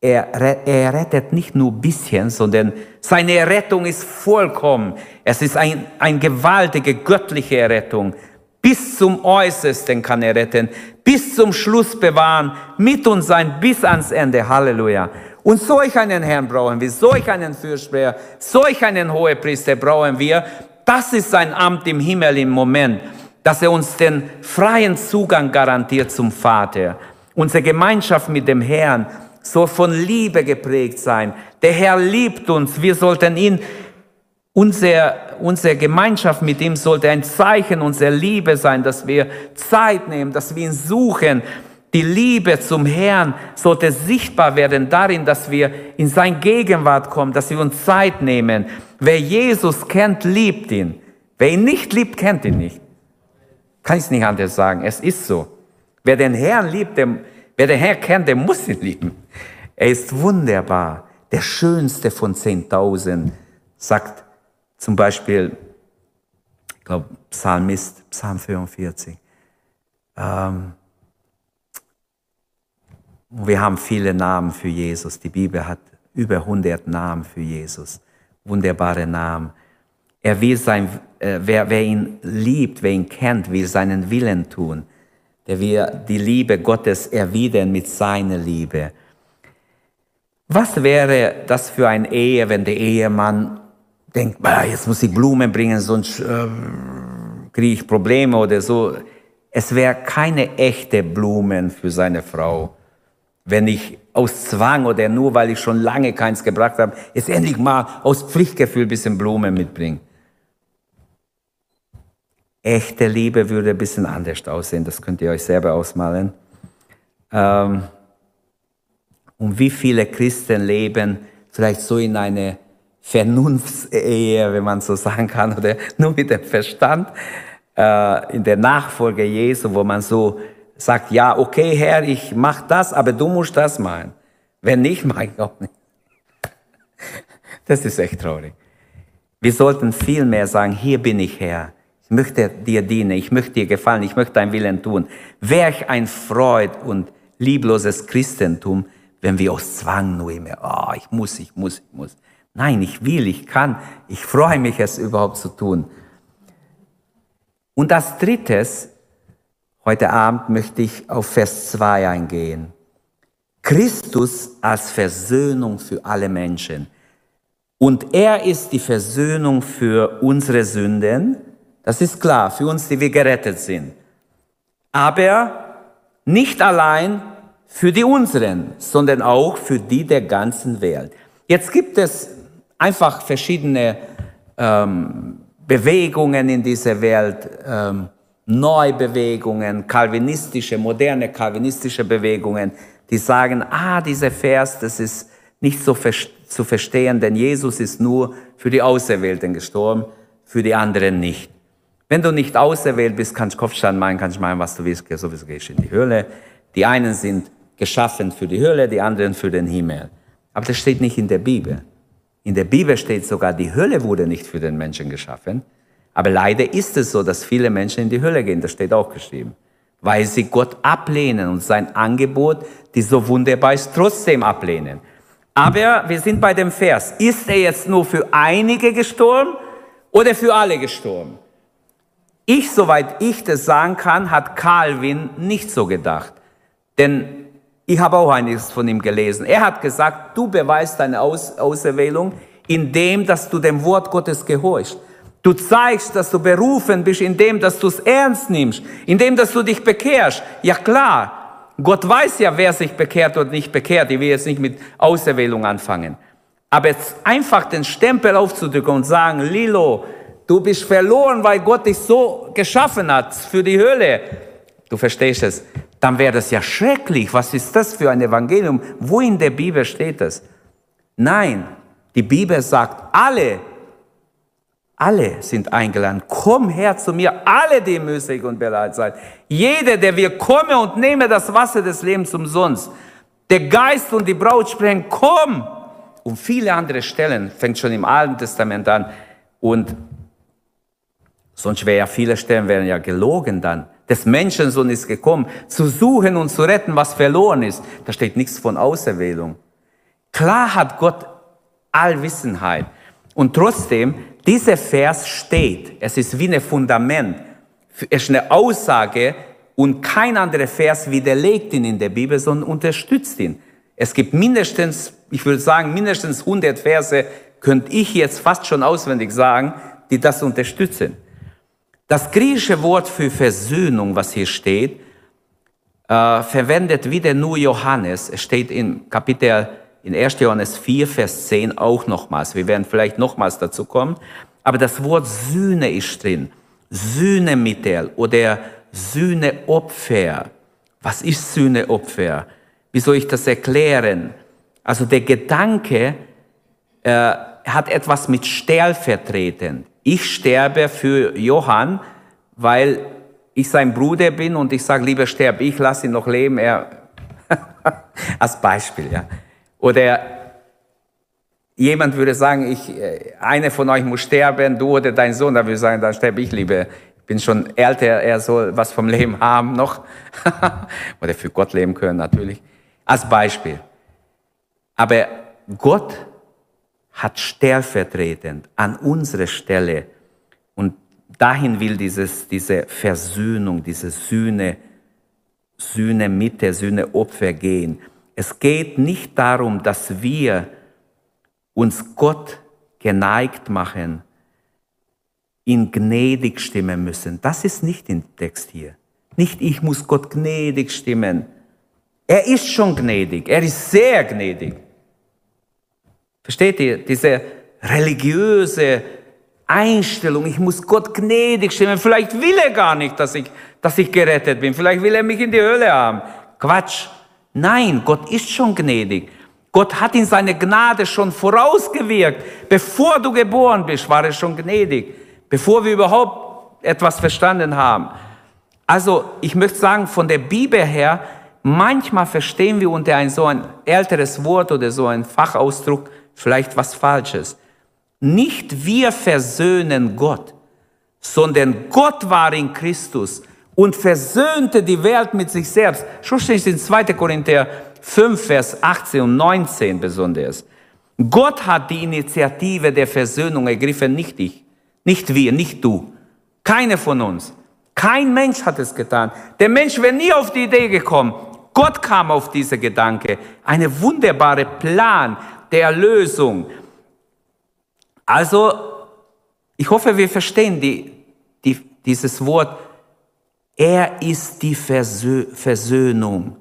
er, er rettet nicht nur ein bisschen, sondern seine Rettung ist vollkommen. Es ist ein, eine gewaltige göttliche Rettung. Bis zum Äußersten kann er retten, bis zum Schluss bewahren, mit uns sein, bis ans Ende. Halleluja. Und solch einen Herrn brauchen wir, solch einen Fürsprecher, solch einen Hohepriester brauchen wir. Das ist sein Amt im Himmel im Moment, dass er uns den freien Zugang garantiert zum Vater. Unsere Gemeinschaft mit dem Herrn soll von Liebe geprägt sein. Der Herr liebt uns. Wir sollten ihn, unsere, unsere Gemeinschaft mit ihm sollte ein Zeichen unserer Liebe sein, dass wir Zeit nehmen, dass wir ihn suchen, die Liebe zum Herrn sollte sichtbar werden darin, dass wir in sein Gegenwart kommen, dass wir uns Zeit nehmen. Wer Jesus kennt, liebt ihn. Wer ihn nicht liebt, kennt ihn nicht. Kann ich es nicht anders sagen. Es ist so. Wer den Herrn liebt, der, wer den Herrn kennt, der muss ihn lieben. Er ist wunderbar. Der schönste von 10.000 sagt zum Beispiel, ich glaube, Psalmist, Psalm 44. Ähm, wir haben viele Namen für Jesus. Die Bibel hat über 100 Namen für Jesus. Wunderbare Namen. Er will sein, äh, wer, wer ihn liebt, wer ihn kennt, will seinen Willen tun. Der will die Liebe Gottes erwidern mit seiner Liebe. Was wäre das für eine Ehe, wenn der Ehemann denkt, jetzt muss ich Blumen bringen, sonst äh, kriege ich Probleme oder so. Es wäre keine echte Blumen für seine Frau wenn ich aus Zwang oder nur weil ich schon lange keins gebracht habe, jetzt endlich mal aus Pflichtgefühl ein bisschen Blumen mitbringen. Echte Liebe würde ein bisschen anders aussehen, das könnt ihr euch selber ausmalen. Ähm, und wie viele Christen leben vielleicht so in eine Vernunftsehe, wenn man so sagen kann, oder *laughs* nur mit dem Verstand, äh, in der Nachfolge Jesu, wo man so sagt, ja, okay, Herr, ich mach das, aber du musst das machen. Wenn nicht, *laughs* mach ich auch nicht. Das ist echt traurig. Wir sollten viel mehr sagen, hier bin ich Herr. Ich möchte dir dienen, ich möchte dir gefallen, ich möchte deinen Willen tun. Welch ein Freud und liebloses Christentum, wenn wir aus Zwang nur immer, oh, ich muss, ich muss, ich muss. Nein, ich will, ich kann, ich freue mich, es überhaupt zu tun. Und als drittes, Heute Abend möchte ich auf Vers 2 eingehen. Christus als Versöhnung für alle Menschen. Und er ist die Versöhnung für unsere Sünden. Das ist klar, für uns, die wir gerettet sind. Aber nicht allein für die unseren, sondern auch für die der ganzen Welt. Jetzt gibt es einfach verschiedene ähm, Bewegungen in dieser Welt. Ähm, Neubewegungen, kalvinistische, moderne kalvinistische Bewegungen, die sagen, ah, dieser Vers, das ist nicht so zu verstehen, denn Jesus ist nur für die Auserwählten gestorben, für die anderen nicht. Wenn du nicht auserwählt bist, kannst du Kopfstand meinen, kannst du meinen, was du willst, sowieso gehst du in die Hölle. Die einen sind geschaffen für die Hölle, die anderen für den Himmel. Aber das steht nicht in der Bibel. In der Bibel steht sogar, die Hölle wurde nicht für den Menschen geschaffen, aber leider ist es so, dass viele Menschen in die Hölle gehen. Das steht auch geschrieben. weil sie Gott ablehnen und sein Angebot, die so wunderbar ist, trotzdem ablehnen. Aber wir sind bei dem Vers. Ist er jetzt nur für einige gestorben oder für alle gestorben? Ich, soweit ich das sagen kann, hat Calvin nicht so gedacht. Denn ich habe auch einiges von ihm gelesen. Er hat gesagt, du beweist deine Aus Auserwählung, indem, dass du dem Wort Gottes gehorchst. Du zeigst, dass du berufen bist, indem, dass du es ernst nimmst, indem, dass du dich bekehrst. Ja klar, Gott weiß ja, wer sich bekehrt oder nicht bekehrt. Ich will jetzt nicht mit Auserwählung anfangen. Aber jetzt einfach den Stempel aufzudrücken und sagen, Lilo, du bist verloren, weil Gott dich so geschaffen hat für die Hölle. Du verstehst es. Dann wäre das ja schrecklich. Was ist das für ein Evangelium? Wo in der Bibel steht das? Nein, die Bibel sagt, alle, alle sind eingeladen. Komm her zu mir, alle, die müßig und bereit seid. Jeder, der wir komme und nehme das Wasser des Lebens umsonst. Der Geist und die Braut sprechen, komm. Und viele andere Stellen, fängt schon im Alten Testament an. Und sonst wäre ja viele Stellen wären ja gelogen dann. Des Menschensohn ist gekommen, zu suchen und zu retten, was verloren ist. Da steht nichts von Auserwählung. Klar hat Gott Allwissenheit. Und trotzdem, dieser Vers steht. Es ist wie ein Fundament. Es ist eine Aussage und kein anderer Vers widerlegt ihn in der Bibel, sondern unterstützt ihn. Es gibt mindestens, ich würde sagen, mindestens 100 Verse, könnte ich jetzt fast schon auswendig sagen, die das unterstützen. Das griechische Wort für Versöhnung, was hier steht, äh, verwendet wieder nur Johannes. Es steht in Kapitel in 1. Johannes 4, Vers 10 auch nochmals. Wir werden vielleicht nochmals dazu kommen. Aber das Wort Sühne ist drin. Sühnemittel oder Sühneopfer. Was ist Sühneopfer? Wie soll ich das erklären? Also der Gedanke äh, hat etwas mit stellvertretend. Ich sterbe für Johann, weil ich sein Bruder bin und ich sage, lieber sterbe ich, lass ihn noch leben. Er *laughs* als Beispiel, ja. Oder jemand würde sagen, ich, äh, eine von euch muss sterben, du oder dein Sohn, da würde ich sagen, dann sterbe ich lieber. Ich bin schon älter, er soll was vom Leben *laughs* haben noch. oder für Gott leben können natürlich. Als Beispiel. Aber Gott hat stellvertretend an unsere Stelle und dahin will dieses, diese Versöhnung, diese Sühne, Sühne Mitte, Sühne Opfer gehen. Es geht nicht darum, dass wir uns Gott geneigt machen, ihn gnädig stimmen müssen. Das ist nicht im Text hier. Nicht ich muss Gott gnädig stimmen. Er ist schon gnädig. Er ist sehr gnädig. Versteht ihr? Diese religiöse Einstellung, ich muss Gott gnädig stimmen. Vielleicht will er gar nicht, dass ich, dass ich gerettet bin. Vielleicht will er mich in die Hölle haben. Quatsch. Nein, Gott ist schon gnädig. Gott hat in seine Gnade schon vorausgewirkt. Bevor du geboren bist, war er schon gnädig. Bevor wir überhaupt etwas verstanden haben. Also, ich möchte sagen, von der Bibel her, manchmal verstehen wir unter ein so ein älteres Wort oder so ein Fachausdruck vielleicht was Falsches. Nicht wir versöhnen Gott, sondern Gott war in Christus und versöhnte die Welt mit sich selbst. Schon steht in 2. Korinther 5, Vers 18 und 19 besonders. Gott hat die Initiative der Versöhnung ergriffen, nicht ich, nicht wir, nicht du. Keine von uns. Kein Mensch hat es getan. Der Mensch wäre nie auf die Idee gekommen. Gott kam auf diese Gedanke. Eine wunderbare Plan der Erlösung. Also, ich hoffe, wir verstehen die, die, dieses Wort er ist die Versö Versöhnung.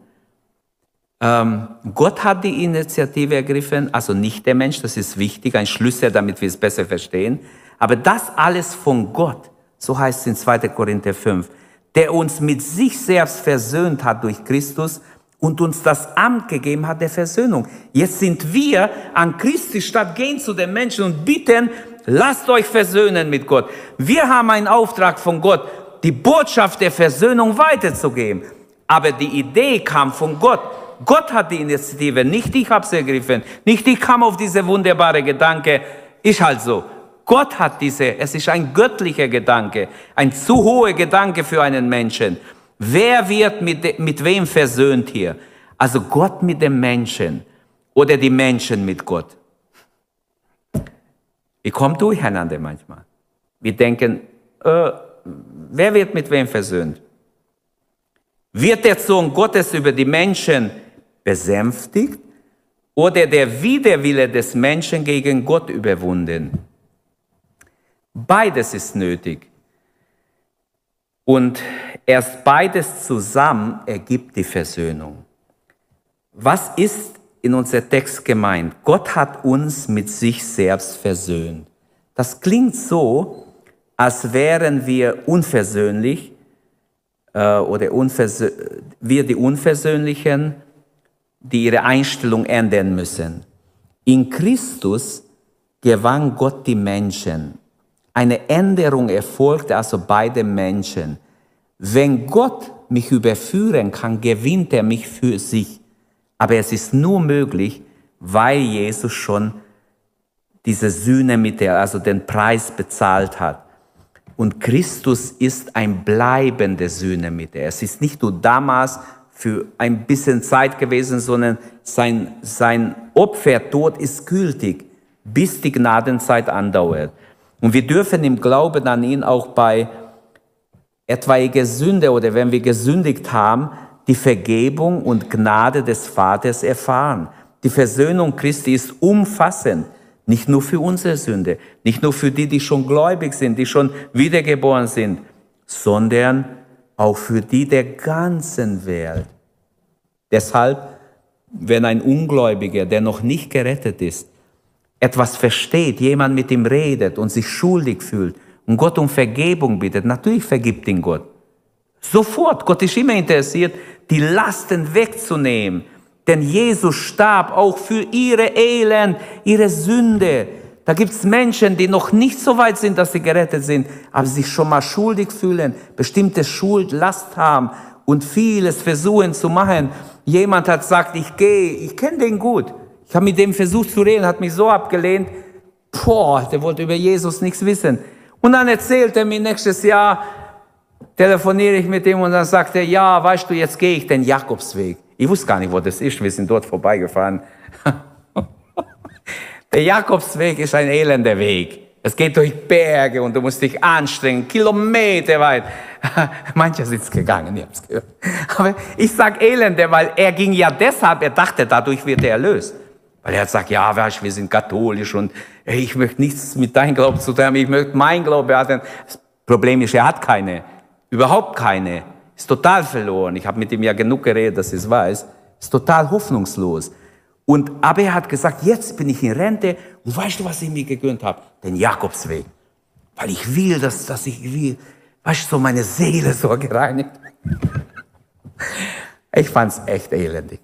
Ähm, Gott hat die Initiative ergriffen, also nicht der Mensch, das ist wichtig, ein Schlüssel, damit wir es besser verstehen. Aber das alles von Gott, so heißt es in 2. Korinther 5, der uns mit sich selbst versöhnt hat durch Christus und uns das Amt gegeben hat der Versöhnung. Jetzt sind wir an Christi statt gehen zu den Menschen und bitten, lasst euch versöhnen mit Gott. Wir haben einen Auftrag von Gott die Botschaft der Versöhnung weiterzugeben. Aber die Idee kam von Gott. Gott hat die Initiative, nicht ich habe sie ergriffen, nicht ich kam auf diese wunderbare Gedanke, ist halt so. Gott hat diese, es ist ein göttlicher Gedanke, ein zu hoher Gedanke für einen Menschen. Wer wird mit, mit wem versöhnt hier? Also Gott mit dem Menschen oder die Menschen mit Gott. Wir kommen durcheinander manchmal. Wir denken, äh, wer wird mit wem versöhnt? Wird der Sohn Gottes über die Menschen besänftigt oder der Widerwille des Menschen gegen Gott überwunden? Beides ist nötig. Und erst beides zusammen ergibt die Versöhnung. Was ist in unser Text gemeint? Gott hat uns mit sich selbst versöhnt. Das klingt so, als wären wir unversöhnlich äh, oder wir die Unversöhnlichen, die ihre Einstellung ändern müssen. In Christus gewann Gott die Menschen. Eine Änderung erfolgte also bei den Menschen. Wenn Gott mich überführen kann, gewinnt er mich für sich. Aber es ist nur möglich, weil Jesus schon diese Sühne mit der, also den Preis bezahlt hat. Und Christus ist ein bleibende Sühne mit der. Es ist nicht nur damals für ein bisschen Zeit gewesen, sondern sein, sein Opfertod ist gültig, bis die Gnadenzeit andauert. Und wir dürfen im Glauben an ihn auch bei etwaiger Sünde oder wenn wir gesündigt haben, die Vergebung und Gnade des Vaters erfahren. Die Versöhnung Christi ist umfassend, nicht nur für unsere Sünde, nicht nur für die, die schon gläubig sind, die schon wiedergeboren sind, sondern auch für die der ganzen Welt. Deshalb, wenn ein Ungläubiger, der noch nicht gerettet ist, etwas versteht, jemand mit ihm redet und sich schuldig fühlt und Gott um Vergebung bittet, natürlich vergibt ihn Gott. Sofort. Gott ist immer interessiert, die Lasten wegzunehmen. Denn Jesus starb auch für ihre Elend, ihre Sünde. Da gibt's Menschen, die noch nicht so weit sind, dass sie gerettet sind, aber sich schon mal schuldig fühlen, bestimmte Schuld, Last haben und vieles versuchen zu machen. Jemand hat gesagt, ich gehe, ich kenne den gut. Ich habe mit dem versucht zu reden, hat mich so abgelehnt. Boah, der wollte über Jesus nichts wissen. Und dann erzählt er mir nächstes Jahr, telefoniere ich mit ihm und dann sagt er, ja, weißt du, jetzt gehe ich den Jakobsweg. Ich wusste gar nicht, wo das ist. Wir sind dort vorbeigefahren. *laughs* Der Jakobsweg ist ein elender Weg. Es geht durch Berge und du musst dich anstrengen, Kilometer weit. *laughs* Mancher sind es gegangen, ihr habt gehört. Aber ich sag elende, weil er ging ja deshalb, er dachte, dadurch wird er erlöst. Weil er hat gesagt, ja, weißt, wir sind katholisch und ich möchte nichts mit deinem Glauben zu tun haben, ich möchte mein Glaube haben. Das Problem ist, er hat keine, überhaupt keine, ist total verloren. Ich habe mit ihm ja genug geredet, dass ich es weiß. Ist total hoffnungslos. Und, aber er hat gesagt, jetzt bin ich in Rente und weißt du, was ich mir gegönnt habe? Den Jakobsweg. Weil ich will, dass, dass ich will, weißt du, so meine Seele so gereinigt. *laughs* Ich fand's echt elendig.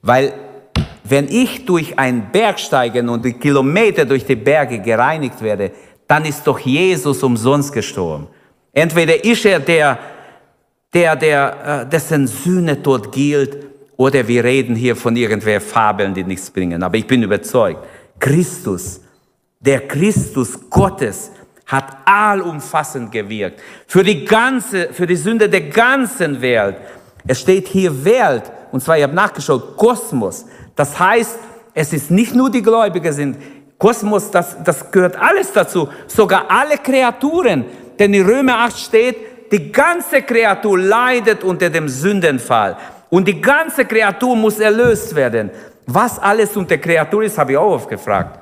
Weil wenn ich durch einen Berg steigen und die Kilometer durch die Berge gereinigt werde, dann ist doch Jesus umsonst gestorben. Entweder ist er der, der, der, äh, dessen Sühne dort gilt, oder wir reden hier von irgendwelchen Fabeln, die nichts bringen. Aber ich bin überzeugt, Christus, der Christus Gottes, hat allumfassend gewirkt. Für die ganze, für die Sünde der ganzen Welt. Es steht hier Welt, und zwar, ich habe nachgeschaut, Kosmos. Das heißt, es ist nicht nur die Gläubigen sind. Kosmos, das, das gehört alles dazu. Sogar alle Kreaturen. Denn in Römer 8 steht, die ganze Kreatur leidet unter dem Sündenfall. Und die ganze Kreatur muss erlöst werden. Was alles unter Kreatur ist, habe ich auch oft gefragt.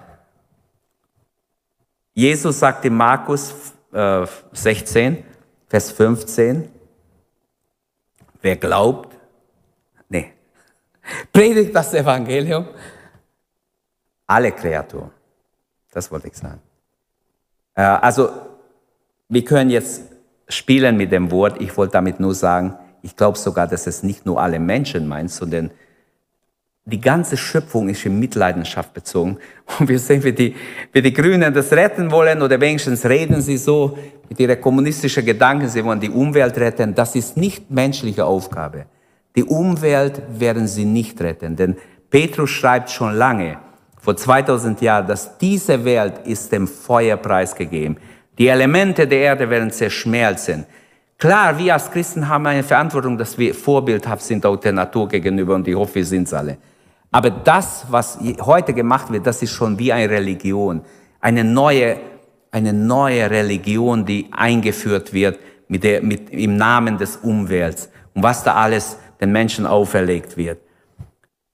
Jesus sagt in Markus äh, 16, Vers 15, wer glaubt, Predigt das Evangelium. Alle Kreaturen. Das wollte ich sagen. Äh, also, wir können jetzt spielen mit dem Wort. Ich wollte damit nur sagen, ich glaube sogar, dass es nicht nur alle Menschen meint, sondern die ganze Schöpfung ist in Mitleidenschaft bezogen. *laughs* Und wir sehen, wie die, wie die Grünen das retten wollen, oder wenigstens reden sie so mit ihren kommunistischen Gedanken, sie wollen die Umwelt retten. Das ist nicht menschliche Aufgabe. Die Umwelt werden sie nicht retten, denn Petrus schreibt schon lange, vor 2000 Jahren, dass diese Welt ist dem Feuer preisgegeben. Die Elemente der Erde werden zerschmelzen. Klar, wir als Christen haben eine Verantwortung, dass wir vorbildhaft sind auch der Natur gegenüber und ich hoffe, wir sind es alle. Aber das, was heute gemacht wird, das ist schon wie eine Religion. Eine neue, eine neue Religion, die eingeführt wird mit der, mit, im Namen des Umwelts und was da alles den Menschen auferlegt wird.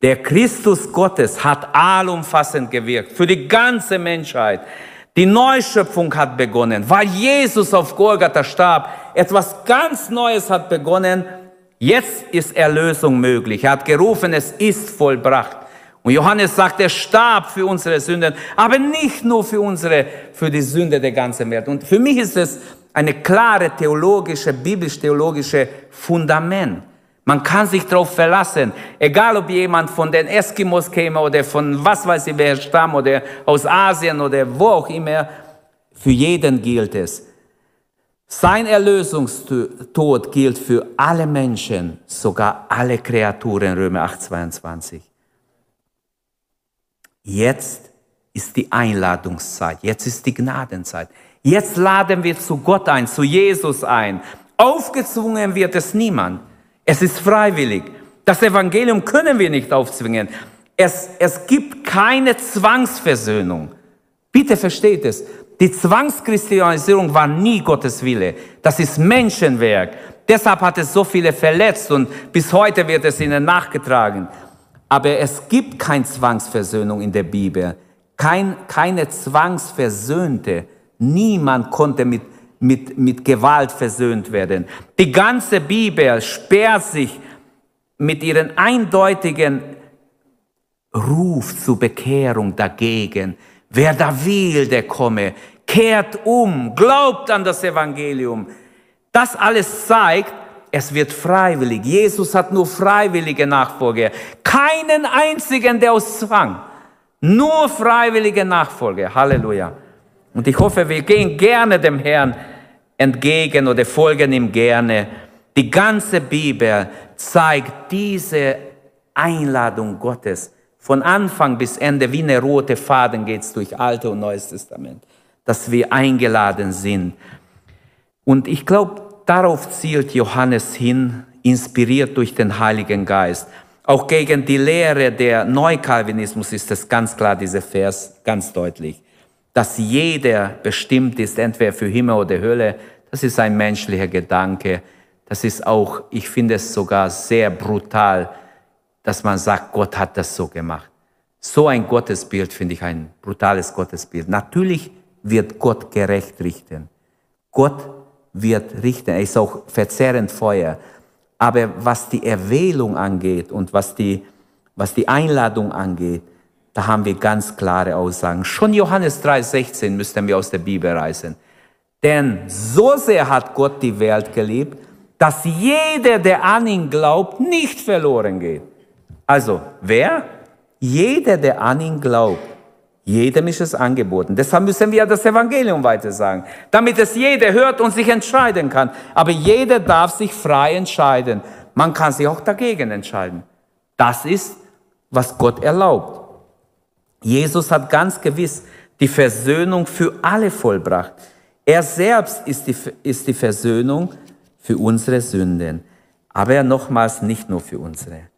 Der Christus Gottes hat allumfassend gewirkt für die ganze Menschheit. Die Neuschöpfung hat begonnen, weil Jesus auf Golgatha starb. Etwas ganz Neues hat begonnen. Jetzt ist Erlösung möglich. Er hat gerufen, es ist vollbracht. Und Johannes sagt, er starb für unsere Sünden, aber nicht nur für unsere, für die Sünde der ganzen Welt. Und für mich ist es eine klare theologische, biblisch-theologische Fundament. Man kann sich darauf verlassen, egal ob jemand von den Eskimos käme oder von was weiß ich wer Stamm oder aus Asien oder wo auch immer, für jeden gilt es. Sein Erlösungstod gilt für alle Menschen, sogar alle Kreaturen, Römer 8, 22. Jetzt ist die Einladungszeit, jetzt ist die Gnadenzeit. Jetzt laden wir zu Gott ein, zu Jesus ein. Aufgezwungen wird es niemand. Es ist freiwillig. Das Evangelium können wir nicht aufzwingen. Es, es gibt keine Zwangsversöhnung. Bitte versteht es. Die Zwangschristianisierung war nie Gottes Wille. Das ist Menschenwerk. Deshalb hat es so viele verletzt und bis heute wird es ihnen nachgetragen. Aber es gibt keine Zwangsversöhnung in der Bibel. Kein, keine Zwangsversöhnte. Niemand konnte mit mit, mit Gewalt versöhnt werden. Die ganze Bibel sperrt sich mit ihrem eindeutigen Ruf zur Bekehrung dagegen. Wer da will, der komme. Kehrt um, glaubt an das Evangelium. Das alles zeigt, es wird freiwillig. Jesus hat nur freiwillige Nachfolger. Keinen einzigen, der aus Zwang. Nur freiwillige Nachfolger. Halleluja. Und ich hoffe, wir gehen gerne dem Herrn entgegen oder folgen ihm gerne. Die ganze Bibel zeigt diese Einladung Gottes. Von Anfang bis Ende, wie eine rote Faden geht es durch Alte und Neues Testament, dass wir eingeladen sind. Und ich glaube, darauf zielt Johannes hin, inspiriert durch den Heiligen Geist. Auch gegen die Lehre der Neukalvinismus ist es ganz klar, dieser Vers ganz deutlich dass jeder bestimmt ist, entweder für Himmel oder Hölle, das ist ein menschlicher Gedanke. Das ist auch, ich finde es sogar sehr brutal, dass man sagt, Gott hat das so gemacht. So ein Gottesbild finde ich ein brutales Gottesbild. Natürlich wird Gott gerecht richten. Gott wird richten. Er ist auch verzehrend Feuer. Aber was die Erwählung angeht und was die, was die Einladung angeht, da haben wir ganz klare Aussagen. Schon Johannes 3,16 müssten wir aus der Bibel reißen. Denn so sehr hat Gott die Welt geliebt, dass jeder, der an ihn glaubt, nicht verloren geht. Also, wer? Jeder, der an ihn glaubt. Jedem ist es angeboten. Deshalb müssen wir das Evangelium weiter sagen, damit es jeder hört und sich entscheiden kann. Aber jeder darf sich frei entscheiden. Man kann sich auch dagegen entscheiden. Das ist, was Gott erlaubt. Jesus hat ganz gewiss die Versöhnung für alle vollbracht. Er selbst ist die, ist die Versöhnung für unsere Sünden. Aber nochmals nicht nur für unsere,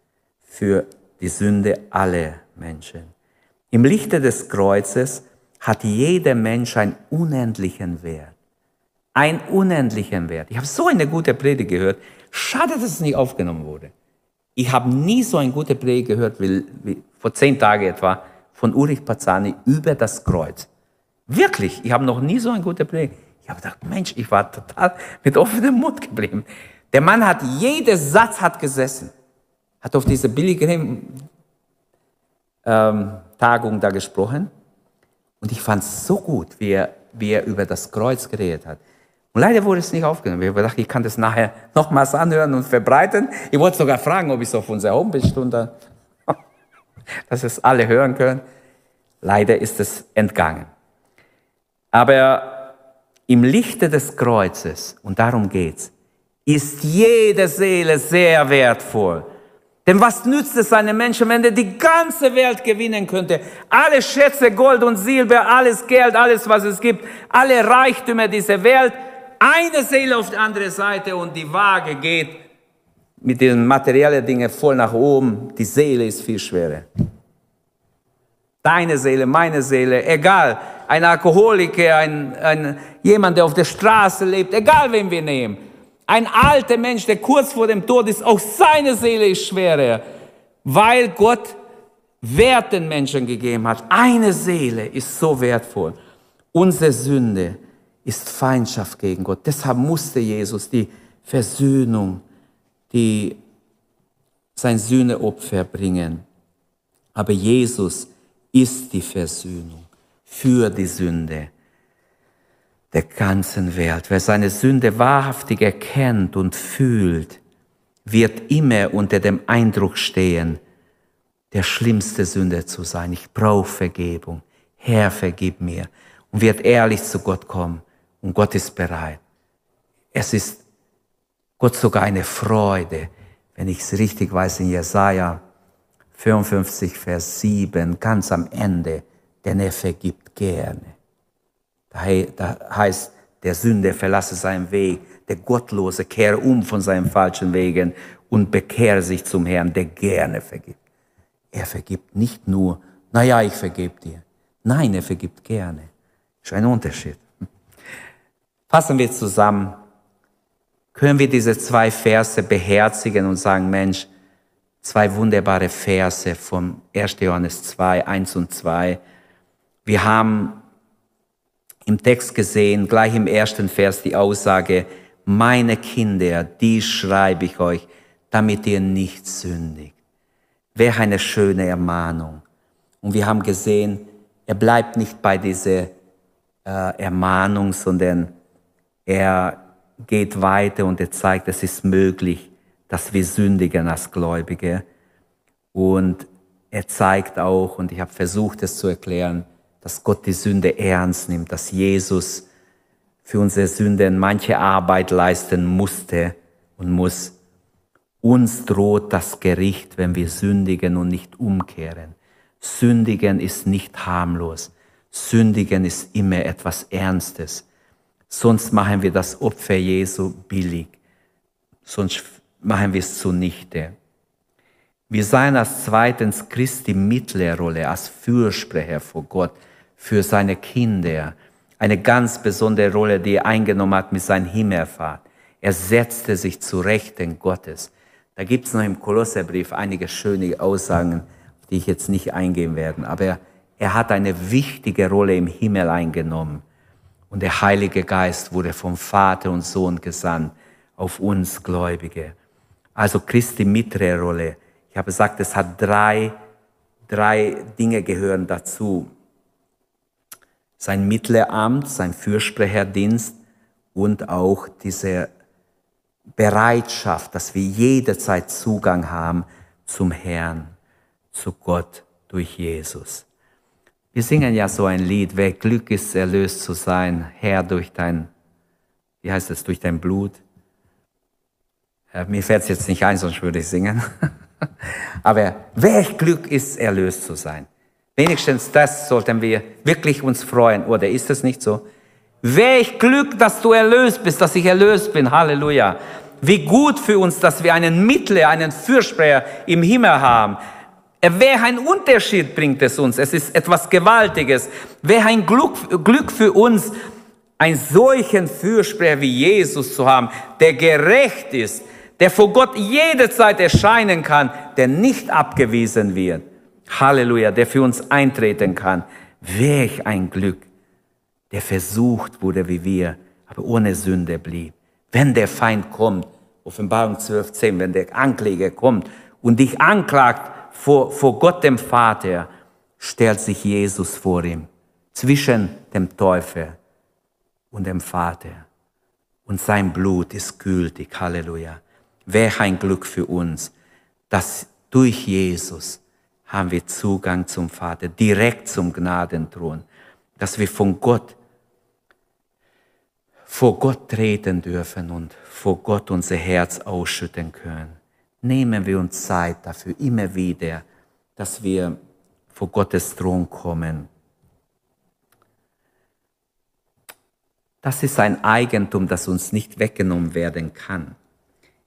für die Sünde aller Menschen. Im Lichte des Kreuzes hat jeder Mensch einen unendlichen Wert. Einen unendlichen Wert. Ich habe so eine gute Predigt gehört. Schade, dass es nicht aufgenommen wurde. Ich habe nie so eine gute Predigt gehört wie, wie vor zehn Tagen etwa von Ulrich Pazani über das Kreuz. Wirklich, ich habe noch nie so eine gute Predigt. Ich habe gedacht, Mensch, ich war total mit offenem Mund geblieben. Der Mann hat, jeder Satz hat gesessen. Hat auf diese billige ähm, da gesprochen. Und ich fand es so gut, wie er, wie er über das Kreuz geredet hat. Und leider wurde es nicht aufgenommen. Ich habe gedacht, ich kann das nachher nochmals anhören und verbreiten. Ich wollte sogar fragen, ob ich es auf unserer Homepage tun dass es alle hören können. Leider ist es entgangen. Aber im Lichte des Kreuzes, und darum geht's, ist jede Seele sehr wertvoll. Denn was nützt es einem Menschen, wenn er die ganze Welt gewinnen könnte? Alle Schätze, Gold und Silber, alles Geld, alles, was es gibt, alle Reichtümer dieser Welt, eine Seele auf die andere Seite und die Waage geht mit den materiellen Dingen voll nach oben. Die Seele ist viel schwerer. Deine Seele, meine Seele, egal. Ein Alkoholiker, ein, ein, jemand, der auf der Straße lebt, egal wen wir nehmen. Ein alter Mensch, der kurz vor dem Tod ist, auch seine Seele ist schwerer, weil Gott Wert den Menschen gegeben hat. Eine Seele ist so wertvoll. Unsere Sünde ist Feindschaft gegen Gott. Deshalb musste Jesus die Versöhnung, die sein Sühneopfer bringen. Aber Jesus ist die Versöhnung für die Sünde der ganzen Welt. Wer seine Sünde wahrhaftig erkennt und fühlt, wird immer unter dem Eindruck stehen, der schlimmste Sünde zu sein. Ich brauche Vergebung. Herr, vergib mir. Und wird ehrlich zu Gott kommen. Und Gott ist bereit. Es ist Gott sogar eine Freude, wenn ich es richtig weiß, in Jesaja 55, Vers 7, ganz am Ende, denn er vergibt gerne. Da heißt, der Sünde verlasse seinen Weg, der Gottlose kehre um von seinen falschen Wegen und bekehre sich zum Herrn, der gerne vergibt. Er vergibt nicht nur, naja, ich vergebe dir. Nein, er vergibt gerne. Ist ein Unterschied. Fassen wir zusammen. Können wir diese zwei Verse beherzigen und sagen, Mensch, zwei wunderbare Verse von 1. Johannes 2, 1 und 2. Wir haben im Text gesehen, gleich im ersten Vers die Aussage, meine Kinder, die schreibe ich euch, damit ihr nicht sündigt. Wäre eine schöne Ermahnung. Und wir haben gesehen, er bleibt nicht bei dieser äh, Ermahnung, sondern er geht weiter und er zeigt, es ist möglich, dass wir sündigen als Gläubige. Und er zeigt auch, und ich habe versucht es zu erklären, dass Gott die Sünde ernst nimmt, dass Jesus für unsere Sünden manche Arbeit leisten musste und muss. Uns droht das Gericht, wenn wir sündigen und nicht umkehren. Sündigen ist nicht harmlos. Sündigen ist immer etwas Ernstes. Sonst machen wir das Opfer Jesu billig. Sonst machen wir es zunichte. Wir seien als zweitens Christi Mittlerrolle, als Fürsprecher vor Gott, für seine Kinder. Eine ganz besondere Rolle, die er eingenommen hat mit seinem Himmelfahrt. Er setzte sich zu Rechten Gottes. Da gibt es noch im Kolosserbrief einige schöne Aussagen, auf die ich jetzt nicht eingehen werde. Aber er hat eine wichtige Rolle im Himmel eingenommen. Und der Heilige Geist wurde vom Vater und Sohn gesandt auf uns Gläubige. Also Christi mittlere Rolle. Ich habe gesagt, es hat drei, drei Dinge gehören dazu. Sein Mittleramt, sein Fürsprecherdienst und auch diese Bereitschaft, dass wir jederzeit Zugang haben zum Herrn, zu Gott durch Jesus. Wir singen ja so ein Lied, wer Glück ist, erlöst zu sein, Herr durch dein, wie heißt es, durch dein Blut. Ja, mir fällt es jetzt nicht ein, sonst würde ich singen. *laughs* Aber welch Glück ist, erlöst zu sein. Wenigstens das sollten wir wirklich uns freuen. Oder ist es nicht so? Welch Glück, dass du erlöst bist, dass ich erlöst bin. Halleluja. Wie gut für uns, dass wir einen Mittler, einen Fürsprecher im Himmel haben. Wer ein Unterschied bringt es uns. Es ist etwas Gewaltiges. Ein Glück, Glück für uns, einen solchen Fürsprecher wie Jesus zu haben, der gerecht ist, der vor Gott jederzeit erscheinen kann, der nicht abgewiesen wird. Halleluja, der für uns eintreten kann. Welch ein Glück, der versucht wurde wie wir, aber ohne Sünde blieb. Wenn der Feind kommt, Offenbarung 12, 10, wenn der Ankläger kommt und dich anklagt vor, vor Gott dem Vater, stellt sich Jesus vor ihm, zwischen dem Teufel und dem Vater. Und sein Blut ist gültig. Halleluja. Welch ein Glück für uns, dass durch Jesus haben wir Zugang zum Vater, direkt zum Gnadenthron, dass wir von Gott, vor Gott treten dürfen und vor Gott unser Herz ausschütten können. Nehmen wir uns Zeit dafür immer wieder, dass wir vor Gottes Thron kommen. Das ist ein Eigentum, das uns nicht weggenommen werden kann.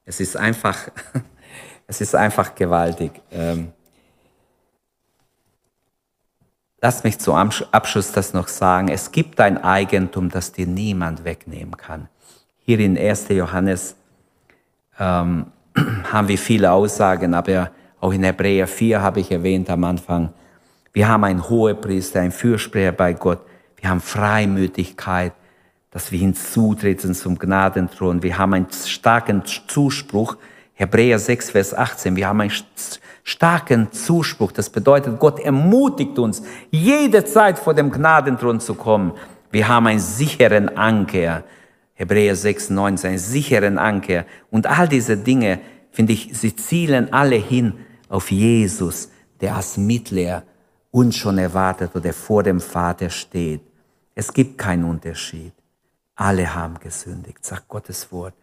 Es ist einfach, *laughs* es ist einfach gewaltig. Ähm, Lass mich zum Abschluss das noch sagen. Es gibt ein Eigentum, das dir niemand wegnehmen kann. Hier in 1. Johannes ähm, *clears throat* haben wir viele Aussagen, aber auch in Hebräer 4 habe ich erwähnt am Anfang. Wir haben einen Hohepriester, einen Fürsprecher bei Gott. Wir haben Freimütigkeit, dass wir hinzutreten zum Gnadenthron. Wir haben einen starken Zuspruch. Hebräer 6, Vers 18. Wir haben einen starken Zuspruch. Das bedeutet, Gott ermutigt uns, jede Zeit vor dem Gnadenthron zu kommen. Wir haben einen sicheren Anker. Hebräer 6, 19, einen sicheren Anker. Und all diese Dinge, finde ich, sie zielen alle hin auf Jesus, der als Mittler uns schon erwartet oder vor dem Vater steht. Es gibt keinen Unterschied. Alle haben gesündigt, sagt Gottes Wort.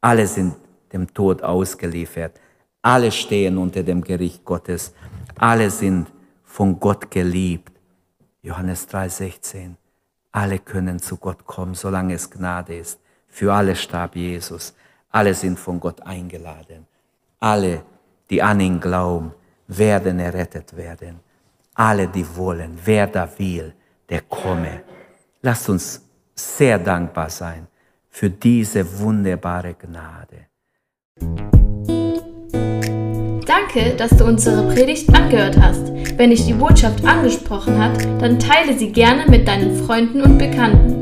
Alle sind dem Tod ausgeliefert. Alle stehen unter dem Gericht Gottes. Alle sind von Gott geliebt. Johannes 3:16. Alle können zu Gott kommen, solange es Gnade ist. Für alle starb Jesus. Alle sind von Gott eingeladen. Alle, die an ihn glauben, werden errettet werden. Alle, die wollen, wer da will, der komme. Lasst uns sehr dankbar sein für diese wunderbare Gnade. Danke, dass du unsere Predigt angehört hast. Wenn dich die Botschaft angesprochen hat, dann teile sie gerne mit deinen Freunden und Bekannten,